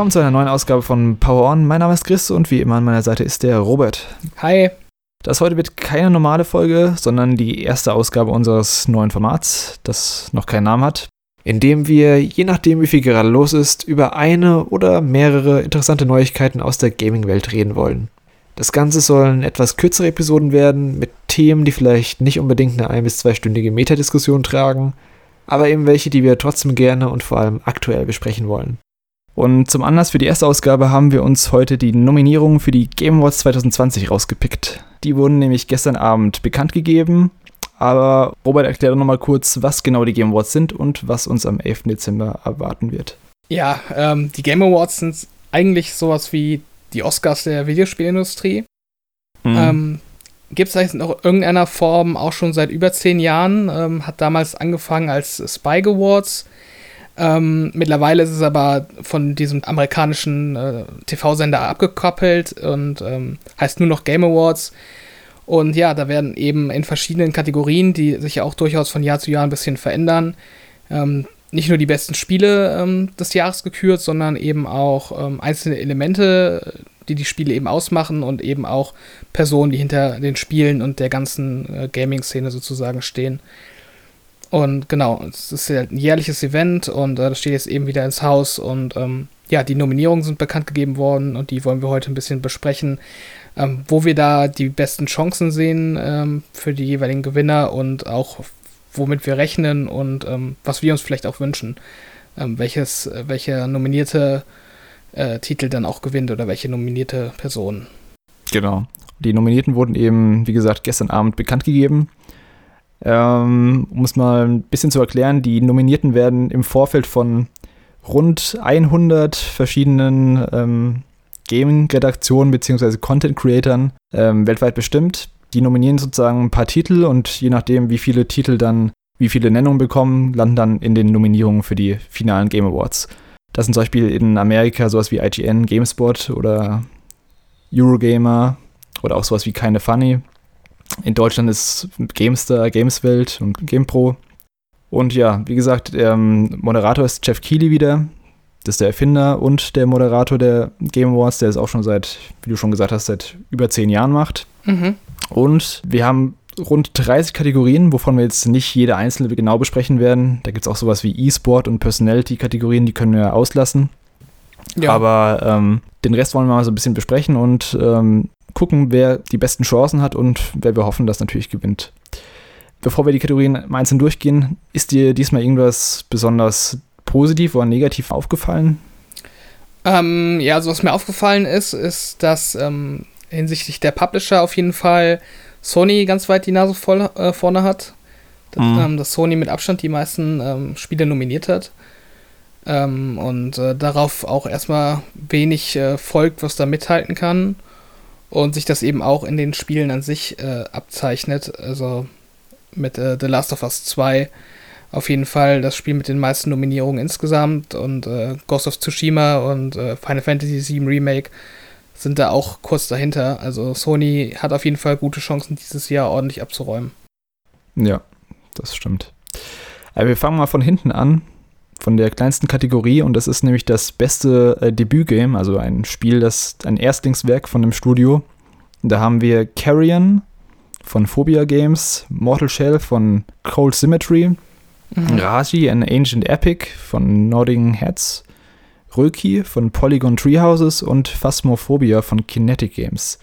Willkommen zu einer neuen Ausgabe von Power On. Mein Name ist Chris und wie immer an meiner Seite ist der Robert. Hi. Das heute wird keine normale Folge, sondern die erste Ausgabe unseres neuen Formats, das noch keinen Namen hat, in dem wir, je nachdem wie viel gerade los ist, über eine oder mehrere interessante Neuigkeiten aus der Gaming-Welt reden wollen. Das Ganze sollen etwas kürzere Episoden werden, mit Themen, die vielleicht nicht unbedingt eine ein- bis zweistündige Metadiskussion tragen, aber eben welche, die wir trotzdem gerne und vor allem aktuell besprechen wollen. Und zum Anlass für die erste Ausgabe haben wir uns heute die Nominierungen für die Game Awards 2020 rausgepickt. Die wurden nämlich gestern Abend bekannt gegeben. Aber Robert erklärt nochmal kurz, was genau die Game Awards sind und was uns am 11. Dezember erwarten wird. Ja, ähm, die Game Awards sind eigentlich sowas wie die Oscars der Videospielindustrie. Mhm. Ähm, Gibt es eigentlich noch irgendeiner Form auch schon seit über zehn Jahren. Ähm, hat damals angefangen als Spike Awards ähm, mittlerweile ist es aber von diesem amerikanischen äh, TV-Sender abgekoppelt und ähm, heißt nur noch Game Awards. Und ja, da werden eben in verschiedenen Kategorien, die sich auch durchaus von Jahr zu Jahr ein bisschen verändern, ähm, nicht nur die besten Spiele ähm, des Jahres gekürt, sondern eben auch ähm, einzelne Elemente, die die Spiele eben ausmachen und eben auch Personen, die hinter den Spielen und der ganzen äh, Gaming-Szene sozusagen stehen. Und genau, es ist ja ein jährliches Event und äh, das steht jetzt eben wieder ins Haus und ähm, ja, die Nominierungen sind bekannt gegeben worden und die wollen wir heute ein bisschen besprechen, ähm, wo wir da die besten Chancen sehen ähm, für die jeweiligen Gewinner und auch womit wir rechnen und ähm, was wir uns vielleicht auch wünschen, ähm, welches, welche nominierte äh, Titel dann auch gewinnt oder welche nominierte Person. Genau. Die Nominierten wurden eben, wie gesagt, gestern Abend bekannt gegeben. Ähm, um es mal ein bisschen zu erklären, die Nominierten werden im Vorfeld von rund 100 verschiedenen ähm, Gaming-Redaktionen bzw. Content-Creatern ähm, weltweit bestimmt. Die nominieren sozusagen ein paar Titel und je nachdem, wie viele Titel dann, wie viele Nennungen bekommen, landen dann in den Nominierungen für die finalen Game Awards. Das sind zum Beispiel in Amerika sowas wie IGN, GameSpot oder Eurogamer oder auch sowas wie Keine Funny. In Deutschland ist GameStar, Gameswelt und GamePro. Und ja, wie gesagt, der ähm, Moderator ist Jeff Keighley wieder. Das ist der Erfinder und der Moderator der Game Awards, der es auch schon seit, wie du schon gesagt hast, seit über zehn Jahren macht. Mhm. Und wir haben rund 30 Kategorien, wovon wir jetzt nicht jede einzelne genau besprechen werden. Da gibt es auch sowas wie E-Sport und Personality-Kategorien, die können wir auslassen. Ja. Aber ähm, den Rest wollen wir mal so ein bisschen besprechen und ähm, gucken, wer die besten Chancen hat und wer wir hoffen, dass natürlich gewinnt. Bevor wir die Kategorien einzeln durchgehen, ist dir diesmal irgendwas besonders positiv oder negativ aufgefallen? Ähm, ja, also was mir aufgefallen ist, ist, dass ähm, hinsichtlich der Publisher auf jeden Fall Sony ganz weit die Nase voll äh, vorne hat. Dass, mhm. ähm, dass, Sony mit Abstand die meisten ähm, Spiele nominiert hat. Ähm, und äh, darauf auch erstmal wenig äh, folgt, was da mithalten kann und sich das eben auch in den Spielen an sich äh, abzeichnet. Also mit äh, The Last of Us 2 auf jeden Fall das Spiel mit den meisten Nominierungen insgesamt und äh, Ghost of Tsushima und äh, Final Fantasy VII Remake sind da auch kurz dahinter. Also Sony hat auf jeden Fall gute Chancen, dieses Jahr ordentlich abzuräumen. Ja, das stimmt. Aber wir fangen mal von hinten an von der kleinsten Kategorie und das ist nämlich das beste äh, Debütgame, also ein Spiel, das ein Erstlingswerk von dem Studio. Da haben wir Carrion von Phobia Games, Mortal Shell von Cold Symmetry, mhm. Raji an Ancient Epic von Nodding Heads, Röki von Polygon Treehouses und Phasmophobia von Kinetic Games.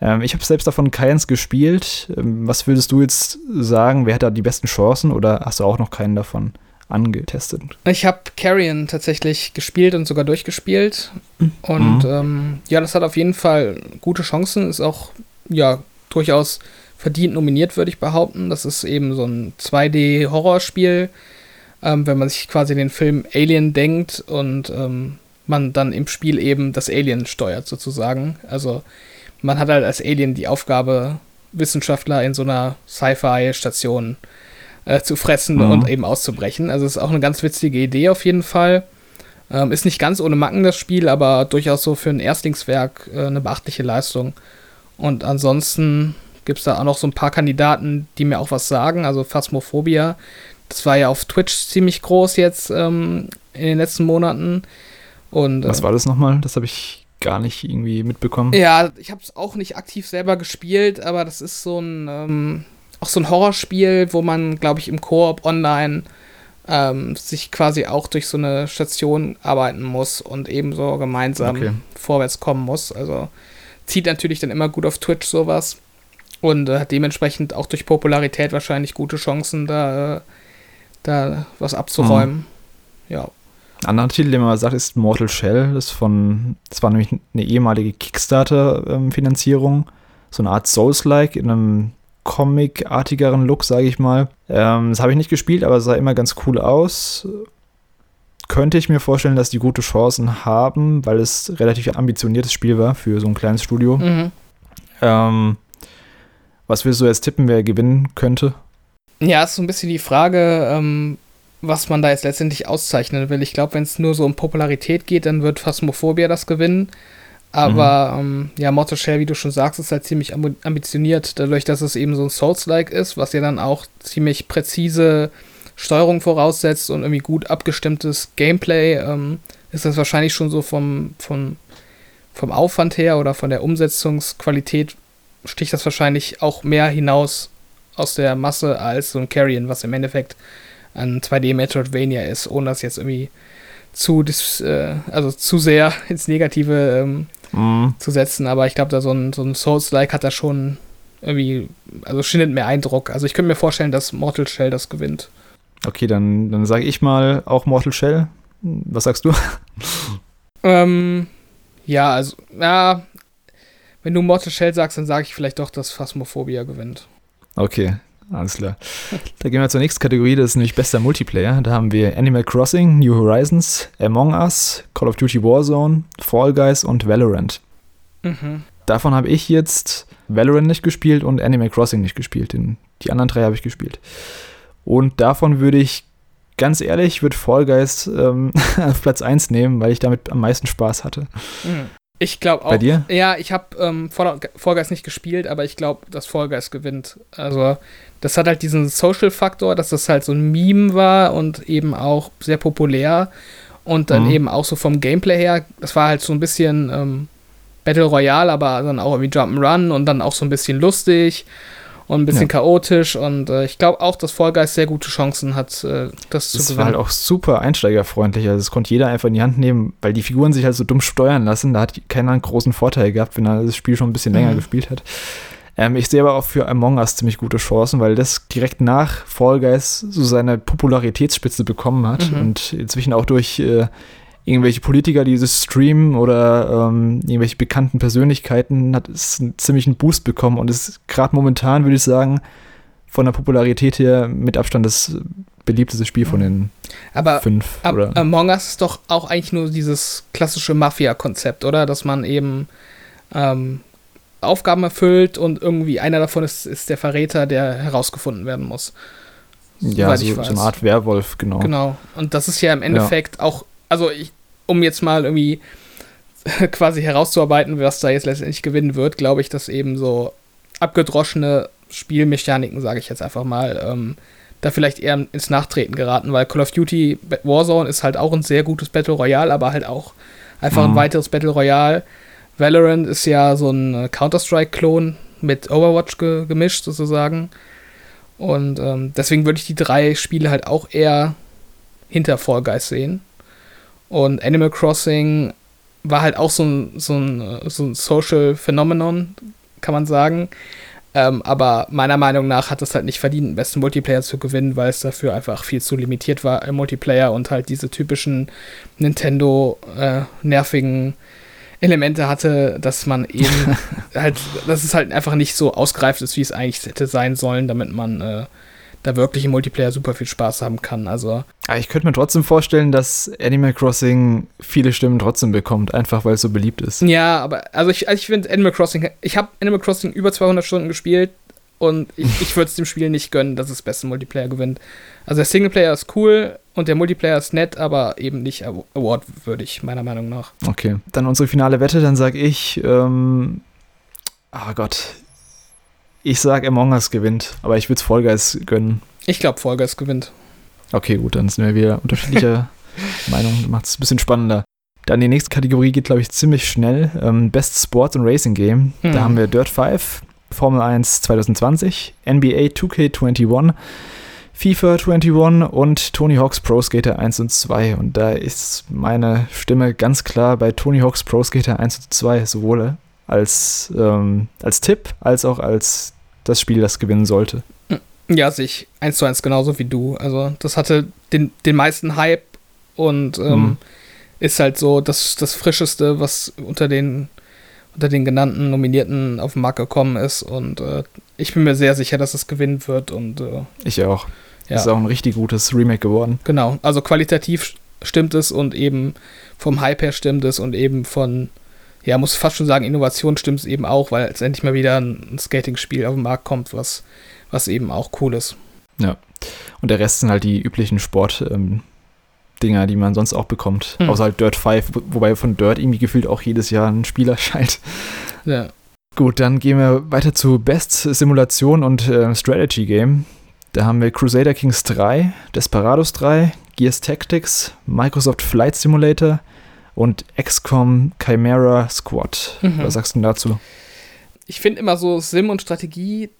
Ähm, ich habe selbst davon keins gespielt. Ähm, was würdest du jetzt sagen? Wer hat da die besten Chancen oder hast du auch noch keinen davon? Angetestet? Ich habe Carrion tatsächlich gespielt und sogar durchgespielt. Mhm. Und ähm, ja, das hat auf jeden Fall gute Chancen. Ist auch, ja, durchaus verdient nominiert, würde ich behaupten. Das ist eben so ein 2D-Horrorspiel. Ähm, wenn man sich quasi den Film Alien denkt und ähm, man dann im Spiel eben das Alien steuert, sozusagen. Also man hat halt als Alien die Aufgabe, Wissenschaftler in so einer Sci-Fi-Station äh, äh, zu fressen mhm. und eben auszubrechen. Also es ist auch eine ganz witzige Idee auf jeden Fall. Ähm, ist nicht ganz ohne Macken das Spiel, aber durchaus so für ein Erstlingswerk äh, eine beachtliche Leistung. Und ansonsten gibt es da auch noch so ein paar Kandidaten, die mir auch was sagen. Also Phasmophobia, das war ja auf Twitch ziemlich groß jetzt ähm, in den letzten Monaten. Und, Was war das nochmal? Das habe ich gar nicht irgendwie mitbekommen. Ja, ich habe es auch nicht aktiv selber gespielt, aber das ist so ein ähm, auch so ein Horrorspiel, wo man, glaube ich, im Koop online ähm, sich quasi auch durch so eine Station arbeiten muss und ebenso gemeinsam okay. vorwärts kommen muss. Also zieht natürlich dann immer gut auf Twitch sowas und äh, hat dementsprechend auch durch Popularität wahrscheinlich gute Chancen, da, äh, da was abzuräumen. Mhm. Ja. Ein anderer Titel, den man mal sagt, ist Mortal Shell. Das, von, das war nämlich eine ehemalige Kickstarter-Finanzierung. so eine Art Souls-like in einem Comic-artigeren Look, sage ich mal. Ähm, das habe ich nicht gespielt, aber es sah immer ganz cool aus. Könnte ich mir vorstellen, dass die gute Chancen haben, weil es relativ ambitioniertes Spiel war für so ein kleines Studio. Mhm. Ähm, was willst du jetzt tippen, wer gewinnen könnte? Ja, ist so ein bisschen die Frage, ähm, was man da jetzt letztendlich auszeichnen will. Ich glaube, wenn es nur so um Popularität geht, dann wird Phasmophobia das gewinnen. Aber mhm. ähm, ja, Mortal Shell, wie du schon sagst, ist halt ziemlich ambitioniert, dadurch, dass es eben so ein Souls-like ist, was ja dann auch ziemlich präzise Steuerung voraussetzt und irgendwie gut abgestimmtes Gameplay, ähm, ist das wahrscheinlich schon so vom, vom, vom Aufwand her oder von der Umsetzungsqualität sticht das wahrscheinlich auch mehr hinaus aus der Masse als so ein Carrion, was im Endeffekt ein 2D Metroidvania ist, ohne das jetzt irgendwie zu, äh, also zu sehr ins Negative ähm, mm. zu setzen. Aber ich glaube, da so ein, so ein Souls-like hat da schon irgendwie, also schindet mehr Eindruck. Also ich könnte mir vorstellen, dass Mortal Shell das gewinnt. Okay, dann, dann sage ich mal auch Mortal Shell. Was sagst du? ähm, ja, also, ja, wenn du Mortal Shell sagst, dann sage ich vielleicht doch, dass Phasmophobia gewinnt. Okay, alles klar. Da gehen wir zur nächsten Kategorie, das ist nämlich bester Multiplayer. Da haben wir Animal Crossing, New Horizons, Among Us, Call of Duty Warzone, Fall Guys und Valorant. Mhm. Davon habe ich jetzt Valorant nicht gespielt und Animal Crossing nicht gespielt. die anderen drei habe ich gespielt. Und davon würde ich, ganz ehrlich, würde Fall Guys ähm, auf Platz 1 nehmen, weil ich damit am meisten Spaß hatte. Mhm. Ich glaube auch. Bei dir? Ja, ich habe ähm, Fall, Fall Guys nicht gespielt, aber ich glaube, dass Fall Guys gewinnt. Also, das hat halt diesen Social-Faktor, dass das halt so ein Meme war und eben auch sehr populär. Und dann mhm. eben auch so vom Gameplay her, das war halt so ein bisschen ähm, Battle Royale, aber dann auch irgendwie Jump'n'Run und dann auch so ein bisschen lustig und ein bisschen ja. chaotisch. Und äh, ich glaube auch, dass Fall Guys sehr gute Chancen hat, äh, das zu das gewinnen. Das war halt auch super einsteigerfreundlich. Also, das konnte jeder einfach in die Hand nehmen, weil die Figuren sich halt so dumm steuern lassen. Da hat keiner einen großen Vorteil gehabt, wenn er das Spiel schon ein bisschen länger mhm. gespielt hat. Ähm, ich sehe aber auch für Among Us ziemlich gute Chancen, weil das direkt nach Fall Guys so seine Popularitätsspitze bekommen hat mhm. und inzwischen auch durch äh, irgendwelche Politiker, die das streamen oder ähm, irgendwelche bekannten Persönlichkeiten hat es einen ziemlichen Boost bekommen und ist gerade momentan, würde ich sagen, von der Popularität her mit Abstand das beliebteste Spiel von den aber fünf. Aber Among Us ist doch auch eigentlich nur dieses klassische Mafia-Konzept, oder? Dass man eben ähm, Aufgaben erfüllt und irgendwie einer davon ist, ist der Verräter, der herausgefunden werden muss. Ja, so, so, eine Art Werwolf, genau. Genau. Und das ist ja im Endeffekt ja. auch, also ich, um jetzt mal irgendwie quasi herauszuarbeiten, was da jetzt letztendlich gewinnen wird, glaube ich, dass eben so abgedroschene Spielmechaniken, sage ich jetzt einfach mal, ähm, da vielleicht eher ins Nachtreten geraten, weil Call of Duty Warzone ist halt auch ein sehr gutes Battle Royale, aber halt auch einfach mhm. ein weiteres Battle Royale, Valorant ist ja so ein Counter-Strike-Klon mit Overwatch ge gemischt sozusagen. Und ähm, deswegen würde ich die drei Spiele halt auch eher hinter Fall Guys sehen. Und Animal Crossing war halt auch so ein, so ein, so ein Social Phenomenon, kann man sagen. Ähm, aber meiner Meinung nach hat es halt nicht verdient, den besten Multiplayer zu gewinnen, weil es dafür einfach viel zu limitiert war im Multiplayer und halt diese typischen Nintendo äh, nervigen Elemente hatte, dass man eben halt, dass es halt einfach nicht so ausgereift ist, wie es eigentlich hätte sein sollen, damit man äh, da wirklich im Multiplayer super viel Spaß haben kann. Also. ich könnte mir trotzdem vorstellen, dass Animal Crossing viele Stimmen trotzdem bekommt, einfach weil es so beliebt ist. Ja, aber also ich, also ich finde Animal Crossing, ich habe Animal Crossing über 200 Stunden gespielt und ich, ich würde es dem Spiel nicht gönnen, dass es besten Multiplayer gewinnt. Also der Singleplayer ist cool und der Multiplayer ist nett, aber eben nicht awardwürdig, meiner Meinung nach. Okay, dann unsere finale Wette, dann sage ich, ähm, oh Gott, ich sage Among Us gewinnt, aber ich würde es Fall Guys gönnen. Ich glaube, Fall Guys gewinnt. Okay, gut, dann sind wir wieder unterschiedlicher Meinung, macht es ein bisschen spannender. Dann die nächste Kategorie geht, glaube ich, ziemlich schnell. Ähm, Best Sports and Racing Game. Hm. Da haben wir Dirt 5, Formel 1 2020, NBA 2K21, FIFA 21 und Tony Hawk's Pro Skater 1 und 2. Und da ist meine Stimme ganz klar bei Tony Hawk's Pro Skater 1 und 2, sowohl als, ähm, als Tipp als auch als das Spiel, das gewinnen sollte. Ja, sehe ich eins zu eins genauso wie du. Also, das hatte den, den meisten Hype und ähm, Mhm. ist halt so das, das Frischeste, was unter den, unter den genannten Nominierten auf den Markt gekommen ist. Und äh, ich bin mir sehr sicher, dass es gewinnen wird. Und äh, Ich auch. ja, Das ist auch ein richtig gutes Remake geworden. genau. Also qualitativ stimmt es und eben vom Hype her stimmt es und eben von, ja, muss fast schon sagen, Innovation stimmt es eben auch, weil es endlich mal wieder ein, Skating-Spiel auf den Markt kommt, was, was eben auch cool ist. Und der Rest sind halt die üblichen Sport- ähm, Dinger, die man sonst auch bekommt. Hm. Außer halt Dirt 5, wo- wobei von Dirt irgendwie gefühlt auch jedes Jahr ein Spiel erscheint. Ja. Gut, dann gehen wir weiter zu Best Simulation und äh, Strategy Game. Da haben wir Crusader Kings 3, Desperados 3, Gears Tactics, Microsoft Flight Simulator und XCOM Chimera Squad. Mhm. Was sagst du denn dazu? ich finde immer so Sim und Strategie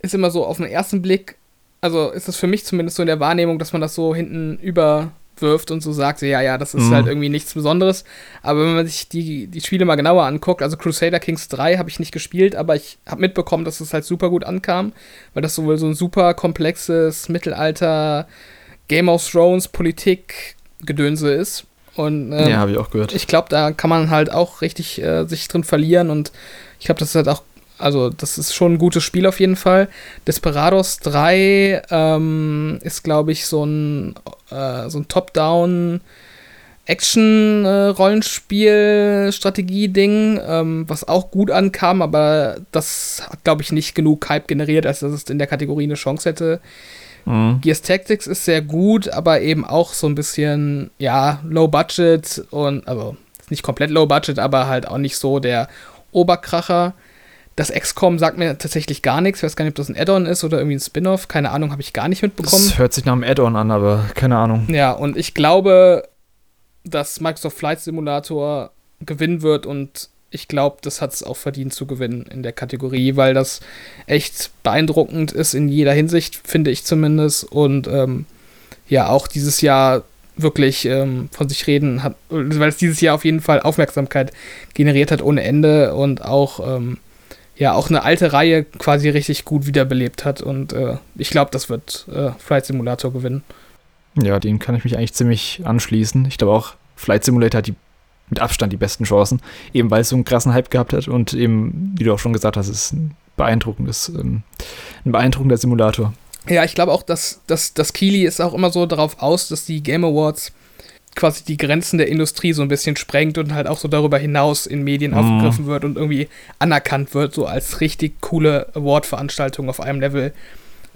ist immer so auf den ersten Blick, also ist es für mich zumindest so in der Wahrnehmung, dass man das so hinten überwirft und so sagt, ja, ja, das ist Mhm. halt irgendwie nichts Besonderes. Aber wenn man sich die, die Spiele mal genauer anguckt, also Crusader Kings 3 habe ich nicht gespielt, aber ich habe mitbekommen, dass es halt super gut ankam, weil das sowohl so ein super komplexes Mittelalter Game of Thrones Politik Gedönse ist. Und ähm, ja, habe ich auch gehört. ich glaube, da kann man halt auch richtig äh, sich drin verlieren und ich glaube, das ist halt auch, also das ist schon ein gutes Spiel auf jeden Fall. Desperados 3 ähm, ist, glaube ich, so ein, äh, so ein Top-Down Action-Rollenspiel-Strategie-Ding, ähm, was auch gut ankam, aber das hat, glaube ich, nicht genug Hype generiert, als dass es in der Kategorie eine Chance hätte. Mhm. Gears Tactics ist sehr gut, aber eben auch so ein bisschen, ja, low budget und, also nicht komplett low budget, aber halt auch nicht so der Oberkracher. Das XCOM sagt mir tatsächlich gar nichts. Ich weiß gar nicht, ob das ein Add-on ist oder irgendwie ein Spin-off. Keine Ahnung, habe ich gar nicht mitbekommen. Das hört sich nach einem Add-on an, aber keine Ahnung. Ja, und ich glaube, dass Microsoft Flight Simulator gewinnen wird und ich glaube, das hat es auch verdient zu gewinnen in der Kategorie, weil das echt beeindruckend ist in jeder Hinsicht, finde ich zumindest. Und ähm, ja, auch dieses Jahr wirklich ähm, von sich reden hat, weil es dieses Jahr auf jeden Fall Aufmerksamkeit generiert hat ohne Ende und auch ähm, ja auch eine alte Reihe quasi richtig gut wiederbelebt hat. Und äh, ich glaube, das wird äh, Flight Simulator gewinnen. Ja, den kann ich mich eigentlich ziemlich anschließen. Ich glaube auch, Flight Simulator hat die mit Abstand die besten Chancen, eben weil es so einen krassen Hype gehabt hat und eben, wie du auch schon gesagt hast, es ist ein beeindruckendes, ähm, ein beeindruckender Simulator. Ja, ich glaube auch, dass, dass, dass Keely ist auch immer so darauf aus, dass die Game Awards quasi die Grenzen der Industrie so ein bisschen sprengt und halt auch so darüber hinaus in Medien Mhm. aufgegriffen wird und irgendwie anerkannt wird, so als richtig coole Award-Veranstaltung auf einem Level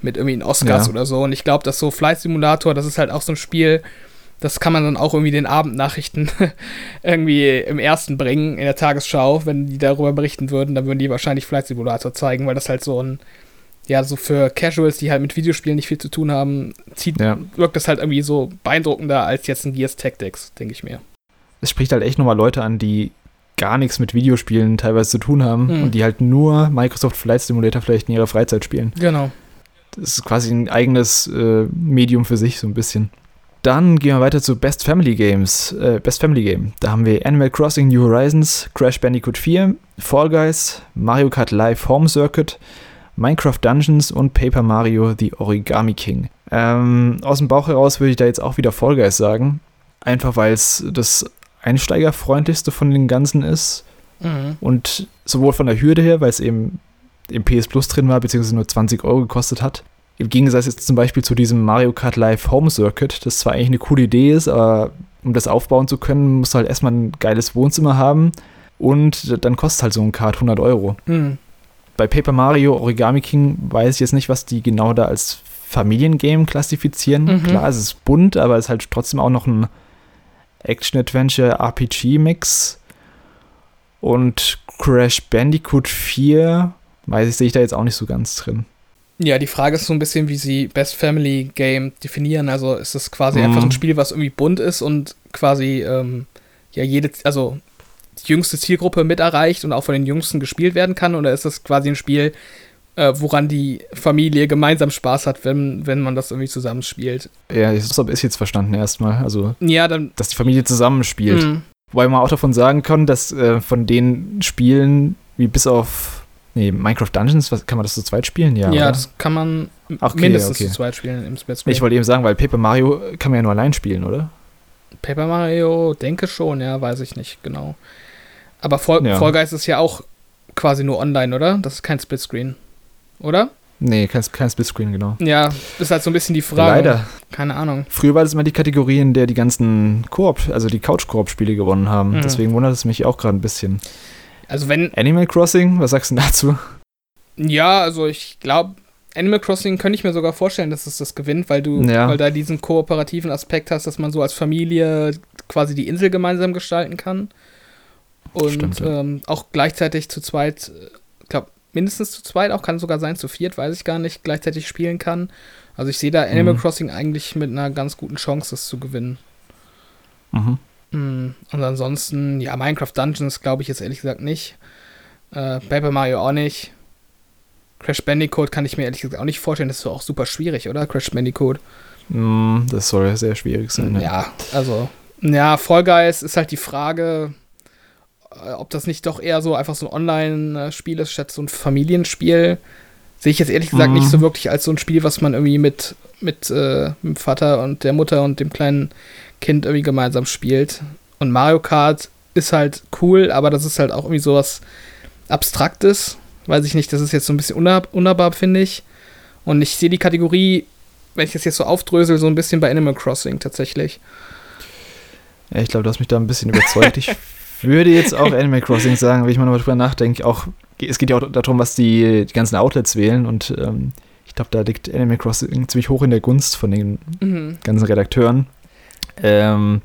mit irgendwie einen Oscars Ja. oder so. Und ich glaube, dass so Flight Simulator, das ist halt auch so ein Spiel, das kann man dann auch irgendwie den Abendnachrichten irgendwie im ersten bringen, in der Tagesschau, wenn die darüber berichten würden, dann würden die wahrscheinlich Flight Simulator zeigen, weil das halt so ein, ja, so für Casuals, die halt mit Videospielen nicht viel zu tun haben, zieht, Ja. wirkt das halt irgendwie so beeindruckender als jetzt ein Gears Tactics, denke ich mir. Es spricht halt echt nochmal Leute an, die gar nichts mit Videospielen teilweise zu tun haben Mhm. und die halt nur Microsoft Flight Simulator vielleicht in ihrer Freizeit spielen. Genau. Das ist quasi ein eigenes äh, Medium für sich, so ein bisschen. Dann gehen wir weiter zu Best Family Games. Äh, Best Family Game. Da haben wir Animal Crossing New Horizons, Crash Bandicoot 4, Fall Guys, Mario Kart Live Home Circuit, Minecraft Dungeons und Paper Mario The Origami King. Ähm, aus dem Bauch heraus würde ich da jetzt auch wieder Fall Guys sagen. Einfach weil es das einsteigerfreundlichste von den ganzen ist. Mhm. Und sowohl von der Hürde her, weil es eben im PS Plus drin war, beziehungsweise nur 20 Euro gekostet hat. Im Gegensatz jetzt zum Beispiel zu diesem Mario Kart Live Home Circuit, das zwar eigentlich eine coole Idee ist, aber um das aufbauen zu können, musst du halt erstmal ein geiles Wohnzimmer haben und dann kostet halt so ein Kart 100 Euro. Mhm. Bei Paper Mario Origami King weiß ich jetzt nicht, was die genau da als Familiengame klassifizieren. Mhm. Klar, es ist bunt, aber es ist halt trotzdem auch noch ein Action-Adventure-RPG-Mix. Und Crash Bandicoot 4, weiß ich, sehe ich da jetzt auch nicht so ganz drin. Ja, die Frage ist so ein bisschen, wie sie Best Family Game definieren. Also ist es quasi Mhm. einfach ein Spiel, was irgendwie bunt ist und quasi ähm, ja jede, also die jüngste Zielgruppe mit erreicht und auch von den Jüngsten gespielt werden kann? Oder ist das quasi ein Spiel, äh, woran die Familie gemeinsam Spaß hat, wenn, wenn man das irgendwie zusammenspielt? Ja, ich habe es jetzt verstanden erstmal. Also, ja, dann, dass die Familie zusammenspielt. Mhm. Wobei man auch davon sagen kann, dass äh, von den Spielen, wie bis auf Nee, Minecraft Dungeons, was, kann man das zu zweit spielen? Ja, ja das kann man okay, mindestens okay. zu zweit spielen im Split Ich wollte eben sagen, weil Paper Mario kann man ja nur allein spielen, oder? Paper Mario, denke schon, ja, weiß ich nicht genau. Aber Fall, ja. Fall Guys ist ja auch quasi nur online, oder? Das ist kein Splitscreen, oder? Nee, kein, kein Splitscreen, genau. Ja, ist halt so ein bisschen die Frage. Leider. Keine Ahnung. Früher war das immer die Kategorie, in der die ganzen Koop, also die Couch-Koop-Spiele gewonnen haben. Mhm. Deswegen wundert es mich auch gerade ein bisschen. Also wenn. Animal Crossing, was sagst du dazu? Ja, also ich glaube, Animal Crossing könnte ich mir sogar vorstellen, dass es das gewinnt, weil du, ja. weil da diesen kooperativen Aspekt hast, dass man so als Familie quasi die Insel gemeinsam gestalten kann. Und Stimmt, ja. ähm, auch gleichzeitig zu zweit, ich glaube, mindestens zu zweit, auch kann sogar sein, zu viert, weiß ich gar nicht, gleichzeitig spielen kann. Also ich sehe da Animal mhm. Crossing eigentlich mit einer ganz guten Chance, das zu gewinnen. Mhm. Mm, und ansonsten, ja, Minecraft Dungeons glaube ich jetzt ehrlich gesagt nicht. Äh, Paper Mario auch nicht. Crash Bandicoot kann ich mir ehrlich gesagt auch nicht vorstellen. Das ist auch super schwierig, oder? Crash Bandicoot. Mm, das soll ja sehr schwierig sein. Ja, ja also, ja, Fall Guys ist halt die Frage, äh, ob das nicht doch eher so einfach so ein Online-Spiel ist, statt so ein Familienspiel. Sehe ich jetzt ehrlich gesagt mm. nicht so wirklich als so ein Spiel, was man irgendwie mit, mit, äh, mit dem Vater und der Mutter und dem kleinen Kind irgendwie gemeinsam spielt. Und Mario Kart ist halt cool, aber das ist halt auch irgendwie sowas Abstraktes. Weiß ich nicht, das ist jetzt so ein bisschen unnahbar, finde ich. Und ich sehe die Kategorie, wenn ich das jetzt so aufdrösel, so ein bisschen bei Animal Crossing tatsächlich. Ja, ich glaube, du hast mich da ein bisschen überzeugt. ich würde jetzt auch Animal Crossing sagen, wenn ich mal drüber nachdenke. Auch, es geht ja auch darum, was die, die ganzen Outlets wählen und ähm, ich glaube, da liegt Animal Crossing ziemlich hoch in der Gunst von den mhm. ganzen Redakteuren. Ähm,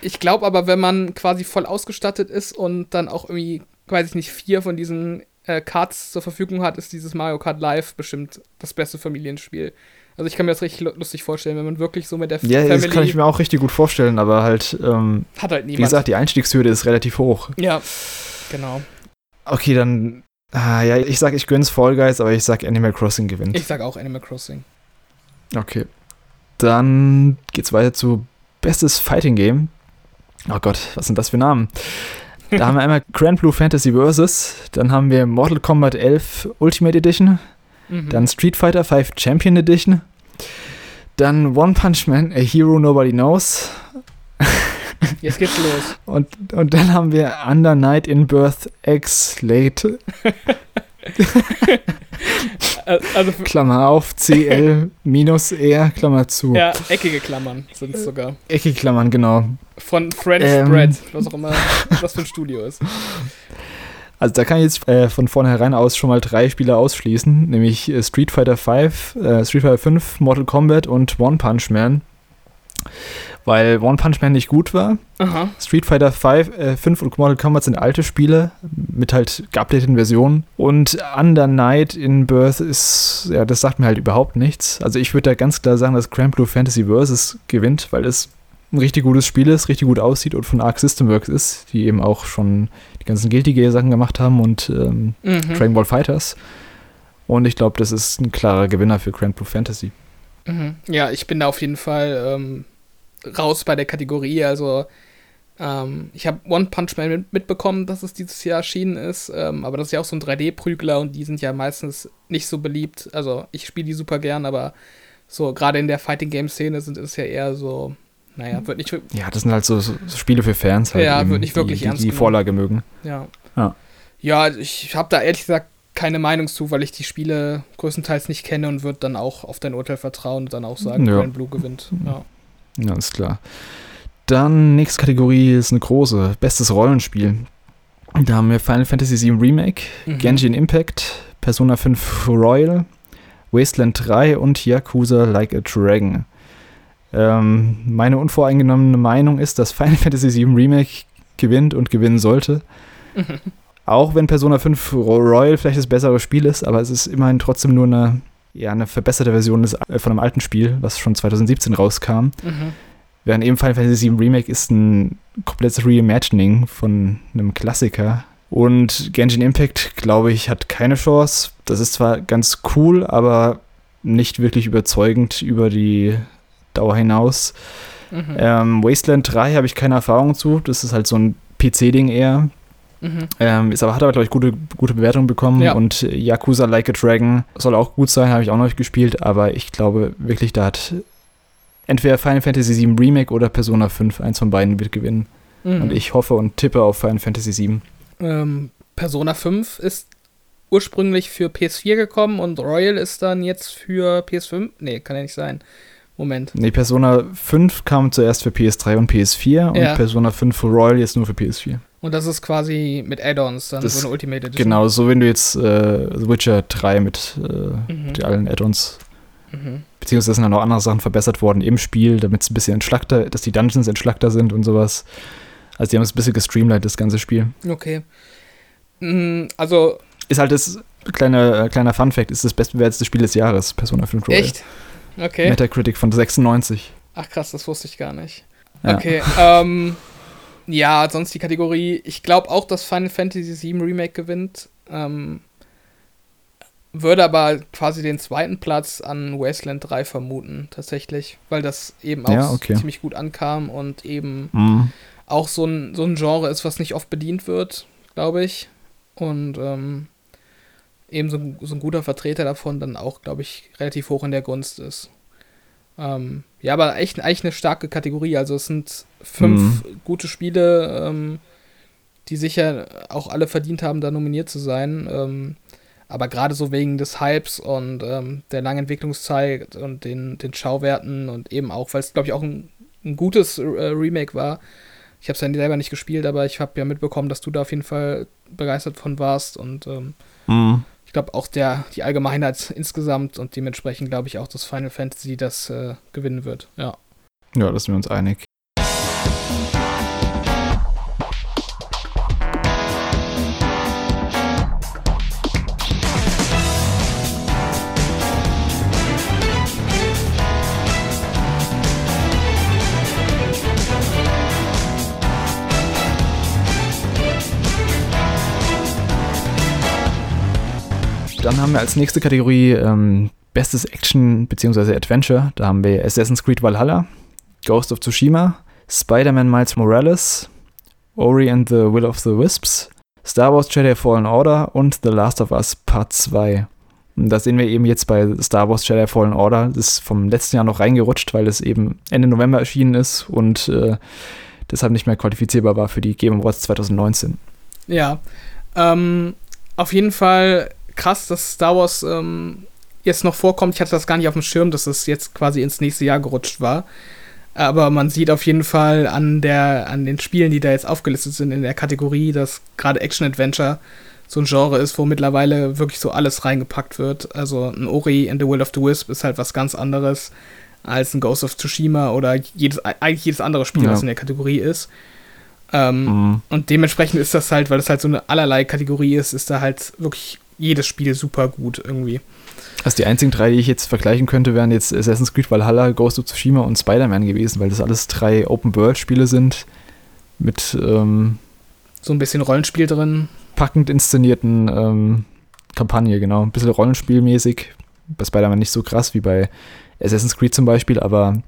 ich glaube aber, wenn man quasi voll ausgestattet ist und dann auch irgendwie, weiß ich nicht, vier von diesen äh, Cards zur Verfügung hat, ist dieses Mario Kart Live bestimmt das beste Familienspiel. Also ich kann mir das richtig lustig vorstellen, wenn man wirklich so mit der ja, Family... Ja, das kann ich mir auch richtig gut vorstellen, aber halt, ähm, hat halt niemand. Wie gesagt, die Einstiegshürde ist relativ hoch. Ja, genau. Okay, dann, ah, ja, ich sag, ich gönn's Fall Guys, aber ich sag Animal Crossing gewinnt. Ich sag auch Animal Crossing. Okay. Dann geht's weiter zu Bestes Fighting Game. Oh Gott, was sind das für Namen? Da haben wir einmal Grand Blue Fantasy Versus, dann haben wir Mortal Kombat 11 Ultimate Edition, mhm. dann Street Fighter 5 Champion Edition, dann One Punch Man, A Hero Nobody Knows. Jetzt geht's los. Und, und dann haben wir Under Night in Birth X Late. also Klammer auf, CL minus R, Klammer zu. Ja, eckige Klammern sind es sogar. Eckige Klammern, genau. Von French ähm, Bread, was auch immer das für ein Studio ist. Also da kann ich jetzt äh, von vornherein aus schon mal drei Spiele ausschließen, nämlich äh, Street Fighter 5, äh, Street Fighter 5, Mortal Kombat und One Punch Man weil One Punch Man nicht gut war. Aha. Street Fighter 5, äh, 5 und Mortal Kombat sind alte Spiele mit halt geupdateten Versionen. Und Under Night in Birth ist, ja, das sagt mir halt überhaupt nichts. Also ich würde da ganz klar sagen, dass Grand Blue Fantasy Versus gewinnt, weil es ein richtig gutes Spiel ist, richtig gut aussieht und von Arc System Works ist, die eben auch schon die ganzen Guilty Gear Sachen gemacht haben und ähm, mhm. Dragon Ball Fighters. Und ich glaube, das ist ein klarer Gewinner für Grand Blue Fantasy. Mhm. Ja, ich bin da auf jeden Fall ähm, raus bei der Kategorie. Also ähm, ich habe One Punch Man mit, mitbekommen, dass es dieses Jahr erschienen ist, ähm, aber das ist ja auch so ein 3D-Prügler und die sind ja meistens nicht so beliebt. Also ich spiele die super gern, aber so gerade in der Fighting Game Szene sind es ja eher so, naja, wird nicht. Ja, das sind halt so, so Spiele für Fans halt. Ja, wird nicht wirklich die, ernst. Die, die Vorlage mögen. Ja. Ja, ja ich habe da ehrlich gesagt keine Meinung zu, weil ich die Spiele größtenteils nicht kenne und würde dann auch auf dein Urteil vertrauen und dann auch sagen, ja. Grand Blue gewinnt. Ja. Ist klar. Dann, nächste Kategorie ist eine große. Bestes Rollenspiel. Da haben wir Final Fantasy VII Remake, mhm. Genshin Impact, Persona 5 Royal, Wasteland 3 und Yakuza Like a Dragon. Ähm, meine unvoreingenommene Meinung ist, dass Final Fantasy VII Remake gewinnt und gewinnen sollte. Mhm. Auch wenn Persona 5 Royal vielleicht das bessere Spiel ist, aber es ist immerhin trotzdem nur eine ja, eine verbesserte Version des, äh, von einem alten Spiel, was schon 2017 rauskam. Mhm. Während eben Final Fantasy VII Remake ist ein komplettes Reimagining von einem Klassiker. Und Genshin Impact, glaube ich, hat keine Chance. Das ist zwar ganz cool, aber nicht wirklich überzeugend über die Dauer hinaus. Mhm. Ähm, Wasteland 3 habe ich keine Erfahrung zu. Das ist halt so ein PC-Ding eher. Mhm. Ähm, ist aber, hat aber, glaube ich, gute, gute Bewertung bekommen. Ja. Und Yakuza Like a Dragon soll auch gut sein, habe ich auch noch nicht gespielt. Aber ich glaube wirklich, da hat entweder Final Fantasy VII Remake oder Persona 5, eins von beiden wird gewinnen. Mhm. Und ich hoffe und tippe auf Final Fantasy VII. Ähm, Persona 5 ist ursprünglich für PS4 gekommen und Royal ist dann jetzt für PS5. Nee, kann ja nicht sein. Moment. Nee, Persona 5 kam zuerst für PS3 und PS4 und ja. Persona 5 für Royal jetzt nur für PS4. Und das ist quasi mit Add-ons dann das so eine Ultimate Edition. Genau, so wenn du jetzt äh, The Witcher 3 mit äh, mhm. allen Add-ons. Mhm. Beziehungsweise sind dann noch andere Sachen verbessert worden im Spiel, damit es ein bisschen entschlackter, dass die Dungeons entschlackter sind und sowas. Also die haben es ein bisschen gestreamlined, das ganze Spiel. Okay. Mhm, also. Ist halt das kleine, äh, kleiner Fun-Fact, ist das bestbewertete Spiel des Jahres, Persona 5 Royal. Echt? Okay. Metacritic von 96. Ach krass, das wusste ich gar nicht. Ja. Okay, ähm, ja, sonst die Kategorie. Ich glaube auch, dass Final Fantasy VII Remake gewinnt. Ähm, würde aber quasi den zweiten Platz an Wasteland 3 vermuten, tatsächlich, weil das eben auch ja, okay. ziemlich gut ankam und eben mhm. auch so ein, so ein Genre ist, was nicht oft bedient wird, glaube ich. Und ähm, eben so, so ein guter Vertreter davon dann auch, glaube ich, relativ hoch in der Gunst ist. Ähm, ja, aber echt eigentlich eine starke Kategorie. Also es sind fünf mhm. gute Spiele, ähm, die sicher auch alle verdient haben, da nominiert zu sein. Ähm, aber gerade so wegen des Hypes und ähm, der langen Entwicklungszeit und den, den Schauwerten und eben auch, weil es, glaube ich, auch ein, ein gutes äh, Remake war. Ich habe es ja selber nicht gespielt, aber ich habe ja mitbekommen, dass du da auf jeden Fall begeistert von warst und ähm, mhm ich glaube auch der, die Allgemeinheit insgesamt und dementsprechend glaube ich auch, dass Final Fantasy das äh, gewinnen wird. Ja. Ja, da sind wir uns einig. Dann haben wir als nächste Kategorie ähm, Bestes Action bzw. Adventure. Da haben wir Assassin's Creed Valhalla, Ghost of Tsushima, Spider-Man Miles Morales, Ori and the Will of the Wisps, Star Wars Jedi Fallen Order und The Last of Us Part 2. Und da sehen wir eben jetzt bei Star Wars Jedi Fallen Order. Das ist vom letzten Jahr noch reingerutscht, weil es eben Ende November erschienen ist und äh, deshalb nicht mehr qualifizierbar war für die Game Awards 2019. Ja, ähm, auf jeden Fall krass, dass Star Wars ähm, jetzt noch vorkommt. Ich hatte das gar nicht auf dem Schirm, dass es jetzt quasi ins nächste Jahr gerutscht war. Aber man sieht auf jeden Fall an, der, an den Spielen, die da jetzt aufgelistet sind in der Kategorie, dass gerade Action-Adventure so ein Genre ist, wo mittlerweile wirklich so alles reingepackt wird. Also ein Ori and the Will of the Wisp ist halt was ganz anderes als ein Ghost of Tsushima oder jedes, eigentlich jedes andere Spiel, ja. was in der Kategorie ist. Ähm, mhm. Und dementsprechend ist das halt, weil das halt so eine allerlei Kategorie ist, ist da halt wirklich jedes Spiel super gut irgendwie. Also die einzigen drei, die ich jetzt vergleichen könnte, wären jetzt Assassin's Creed Valhalla, Ghost of Tsushima und Spider-Man gewesen, weil das alles drei Open-World-Spiele sind mit ähm, so ein bisschen Rollenspiel drin. Packend inszenierten ähm, Kampagne, genau. Ein bisschen Rollenspielmäßig. Bei Spider-Man nicht so krass wie bei Assassin's Creed zum Beispiel, aber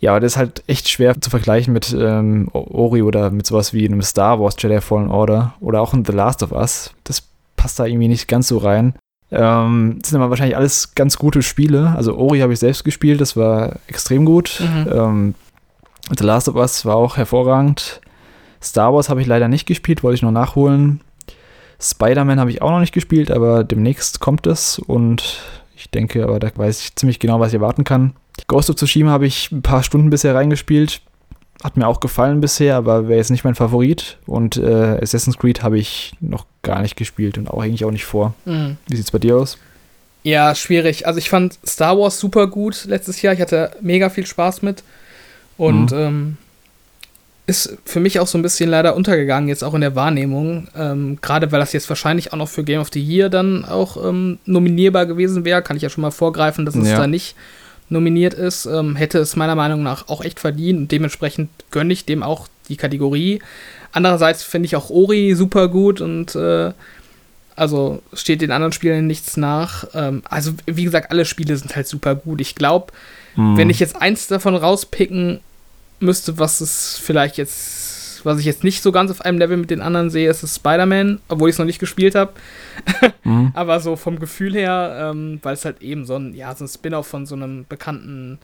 ja, das ist halt echt schwer zu vergleichen mit ähm, Ori oder mit sowas wie einem Star Wars Jedi Fallen Order oder auch in The Last of Us. Das passt da irgendwie nicht ganz so rein. Ähm, das sind aber wahrscheinlich alles ganz gute Spiele. Also Ori habe ich selbst gespielt, das war extrem gut. Mhm. Ähm, The Last of Us war auch hervorragend. Star Wars habe ich leider nicht gespielt, wollte ich noch nachholen. Spider-Man habe ich auch noch nicht gespielt, aber demnächst kommt es und ich denke, aber da weiß ich ziemlich genau, was ich erwarten kann. Ghost of Tsushima habe ich ein paar Stunden bisher reingespielt. Hat mir auch gefallen bisher, aber wäre jetzt nicht mein Favorit. Und äh, Assassin's Creed habe ich noch gar nicht gespielt und auch eigentlich auch nicht vor. Mhm. Wie sieht's bei dir aus? Ja, schwierig. Also ich fand Star Wars super gut letztes Jahr. Ich hatte mega viel Spaß mit. Und mhm. ähm, ist für mich auch so ein bisschen leider untergegangen, jetzt auch in der Wahrnehmung. Ähm, Gerade weil das jetzt wahrscheinlich auch noch für Game of the Year dann auch ähm, nominierbar gewesen wäre, kann ich ja schon mal vorgreifen, dass es ja. da nicht nominiert ist, ähm, hätte es meiner Meinung nach auch echt verdient und dementsprechend gönne ich dem auch die Kategorie. Andererseits finde ich auch Ori super gut und äh, also steht den anderen Spielen nichts nach. Ähm, also wie gesagt, alle Spiele sind halt super gut. Ich glaube, mhm. wenn ich jetzt eins davon rauspicken müsste, was es vielleicht jetzt, was ich jetzt nicht so ganz auf einem Level mit den anderen sehe, ist Spider-Man, obwohl ich es noch nicht gespielt habe. mhm. Aber so vom Gefühl her, ähm, weil es halt eben so ein, ja, so ein Spin-off von so einem bekannten,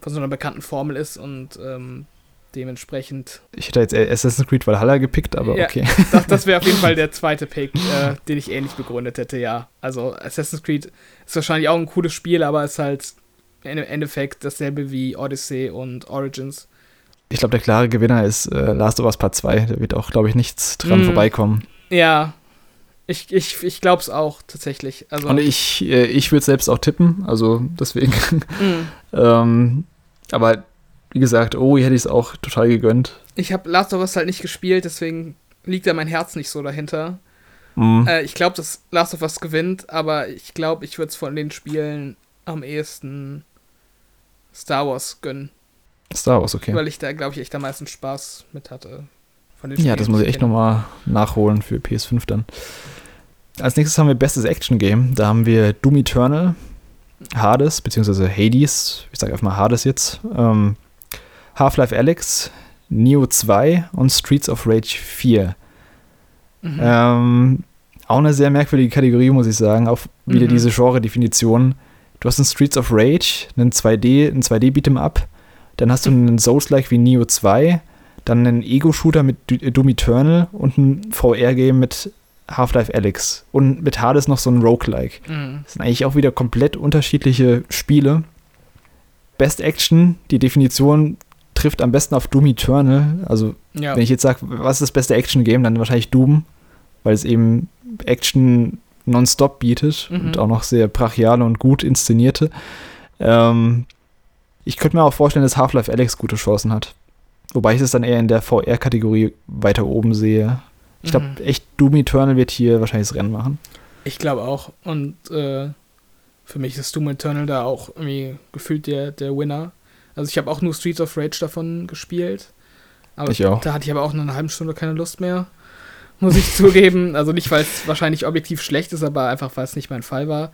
von so einer bekannten Formel ist und ähm, dementsprechend. Ich hätte jetzt Assassin's Creed Valhalla gepickt, aber ja, okay. Das, das wäre auf jeden Fall der zweite Pick, äh, den ich ähnlich begründet hätte, ja. Also Assassin's Creed ist wahrscheinlich auch ein cooles Spiel, aber ist halt im Endeffekt dasselbe wie Odyssey und Origins. Ich glaube, der klare Gewinner ist äh, Last of Us Part 2. Da wird auch, glaube ich, nichts dran mm, vorbeikommen. Ja, ich, ich, ich glaube es auch tatsächlich. Also Und ich, äh, ich würde selbst auch tippen, also deswegen. Mm. ähm, aber wie gesagt, oh, hätte ich es auch total gegönnt. Ich habe Last of Us halt nicht gespielt, deswegen liegt da mein Herz nicht so dahinter. Mhm. Äh, ich glaube, dass Last of Us gewinnt, aber ich glaube, ich würde es von den Spielen am ehesten Star Wars gönnen. Star Wars, okay. Weil ich da, glaube ich, echt am meisten Spaß mit hatte. ja, das muss ich echt nochmal nachholen für PS5 dann. Als nächstes haben wir Bestes Action Game. Da haben wir Doom Eternal, Hades, beziehungsweise Hades, ich sage einfach mal Hades jetzt, ähm, Half-Life Alyx, Neo 2 und Streets of Rage 4. Mhm. Ähm, auch eine sehr merkwürdige Kategorie, muss ich sagen. Auch wieder mhm. diese Genre-Definition. Du hast ein Streets of Rage, einen 2D, ein 2D-Beat'em Up, dann hast du einen Souls-like wie Neo 2, dann einen Ego-Shooter mit Doom Eternal und ein VR-Game mit Half-Life Alyx und mit Hades noch so ein Roguelike. Mhm. Das sind eigentlich auch wieder komplett unterschiedliche Spiele. Best Action, die Definition trifft am besten auf Doom Eternal. Also, ja. wenn ich jetzt sage, was ist das beste Action-Game, dann wahrscheinlich Doom, weil es eben Action nonstop bietet mhm. und auch noch sehr brachiale und gut inszenierte. Ähm, ich könnte mir auch vorstellen, dass Half-Life Alex gute Chancen hat. Wobei ich es dann eher in der VR-Kategorie weiter oben sehe. Ich glaube, mhm. echt Doom Eternal wird hier wahrscheinlich das Rennen machen. Ich glaube auch. Und äh, für mich ist Doom Eternal da auch irgendwie gefühlt der, der Winner. Also ich habe auch nur Streets of Rage davon gespielt. Aber ich auch. da hatte ich aber auch nach einer halben Stunde keine Lust mehr. Muss ich zugeben. Also nicht, weil es wahrscheinlich objektiv schlecht ist, aber einfach, weil es nicht mein Fall war.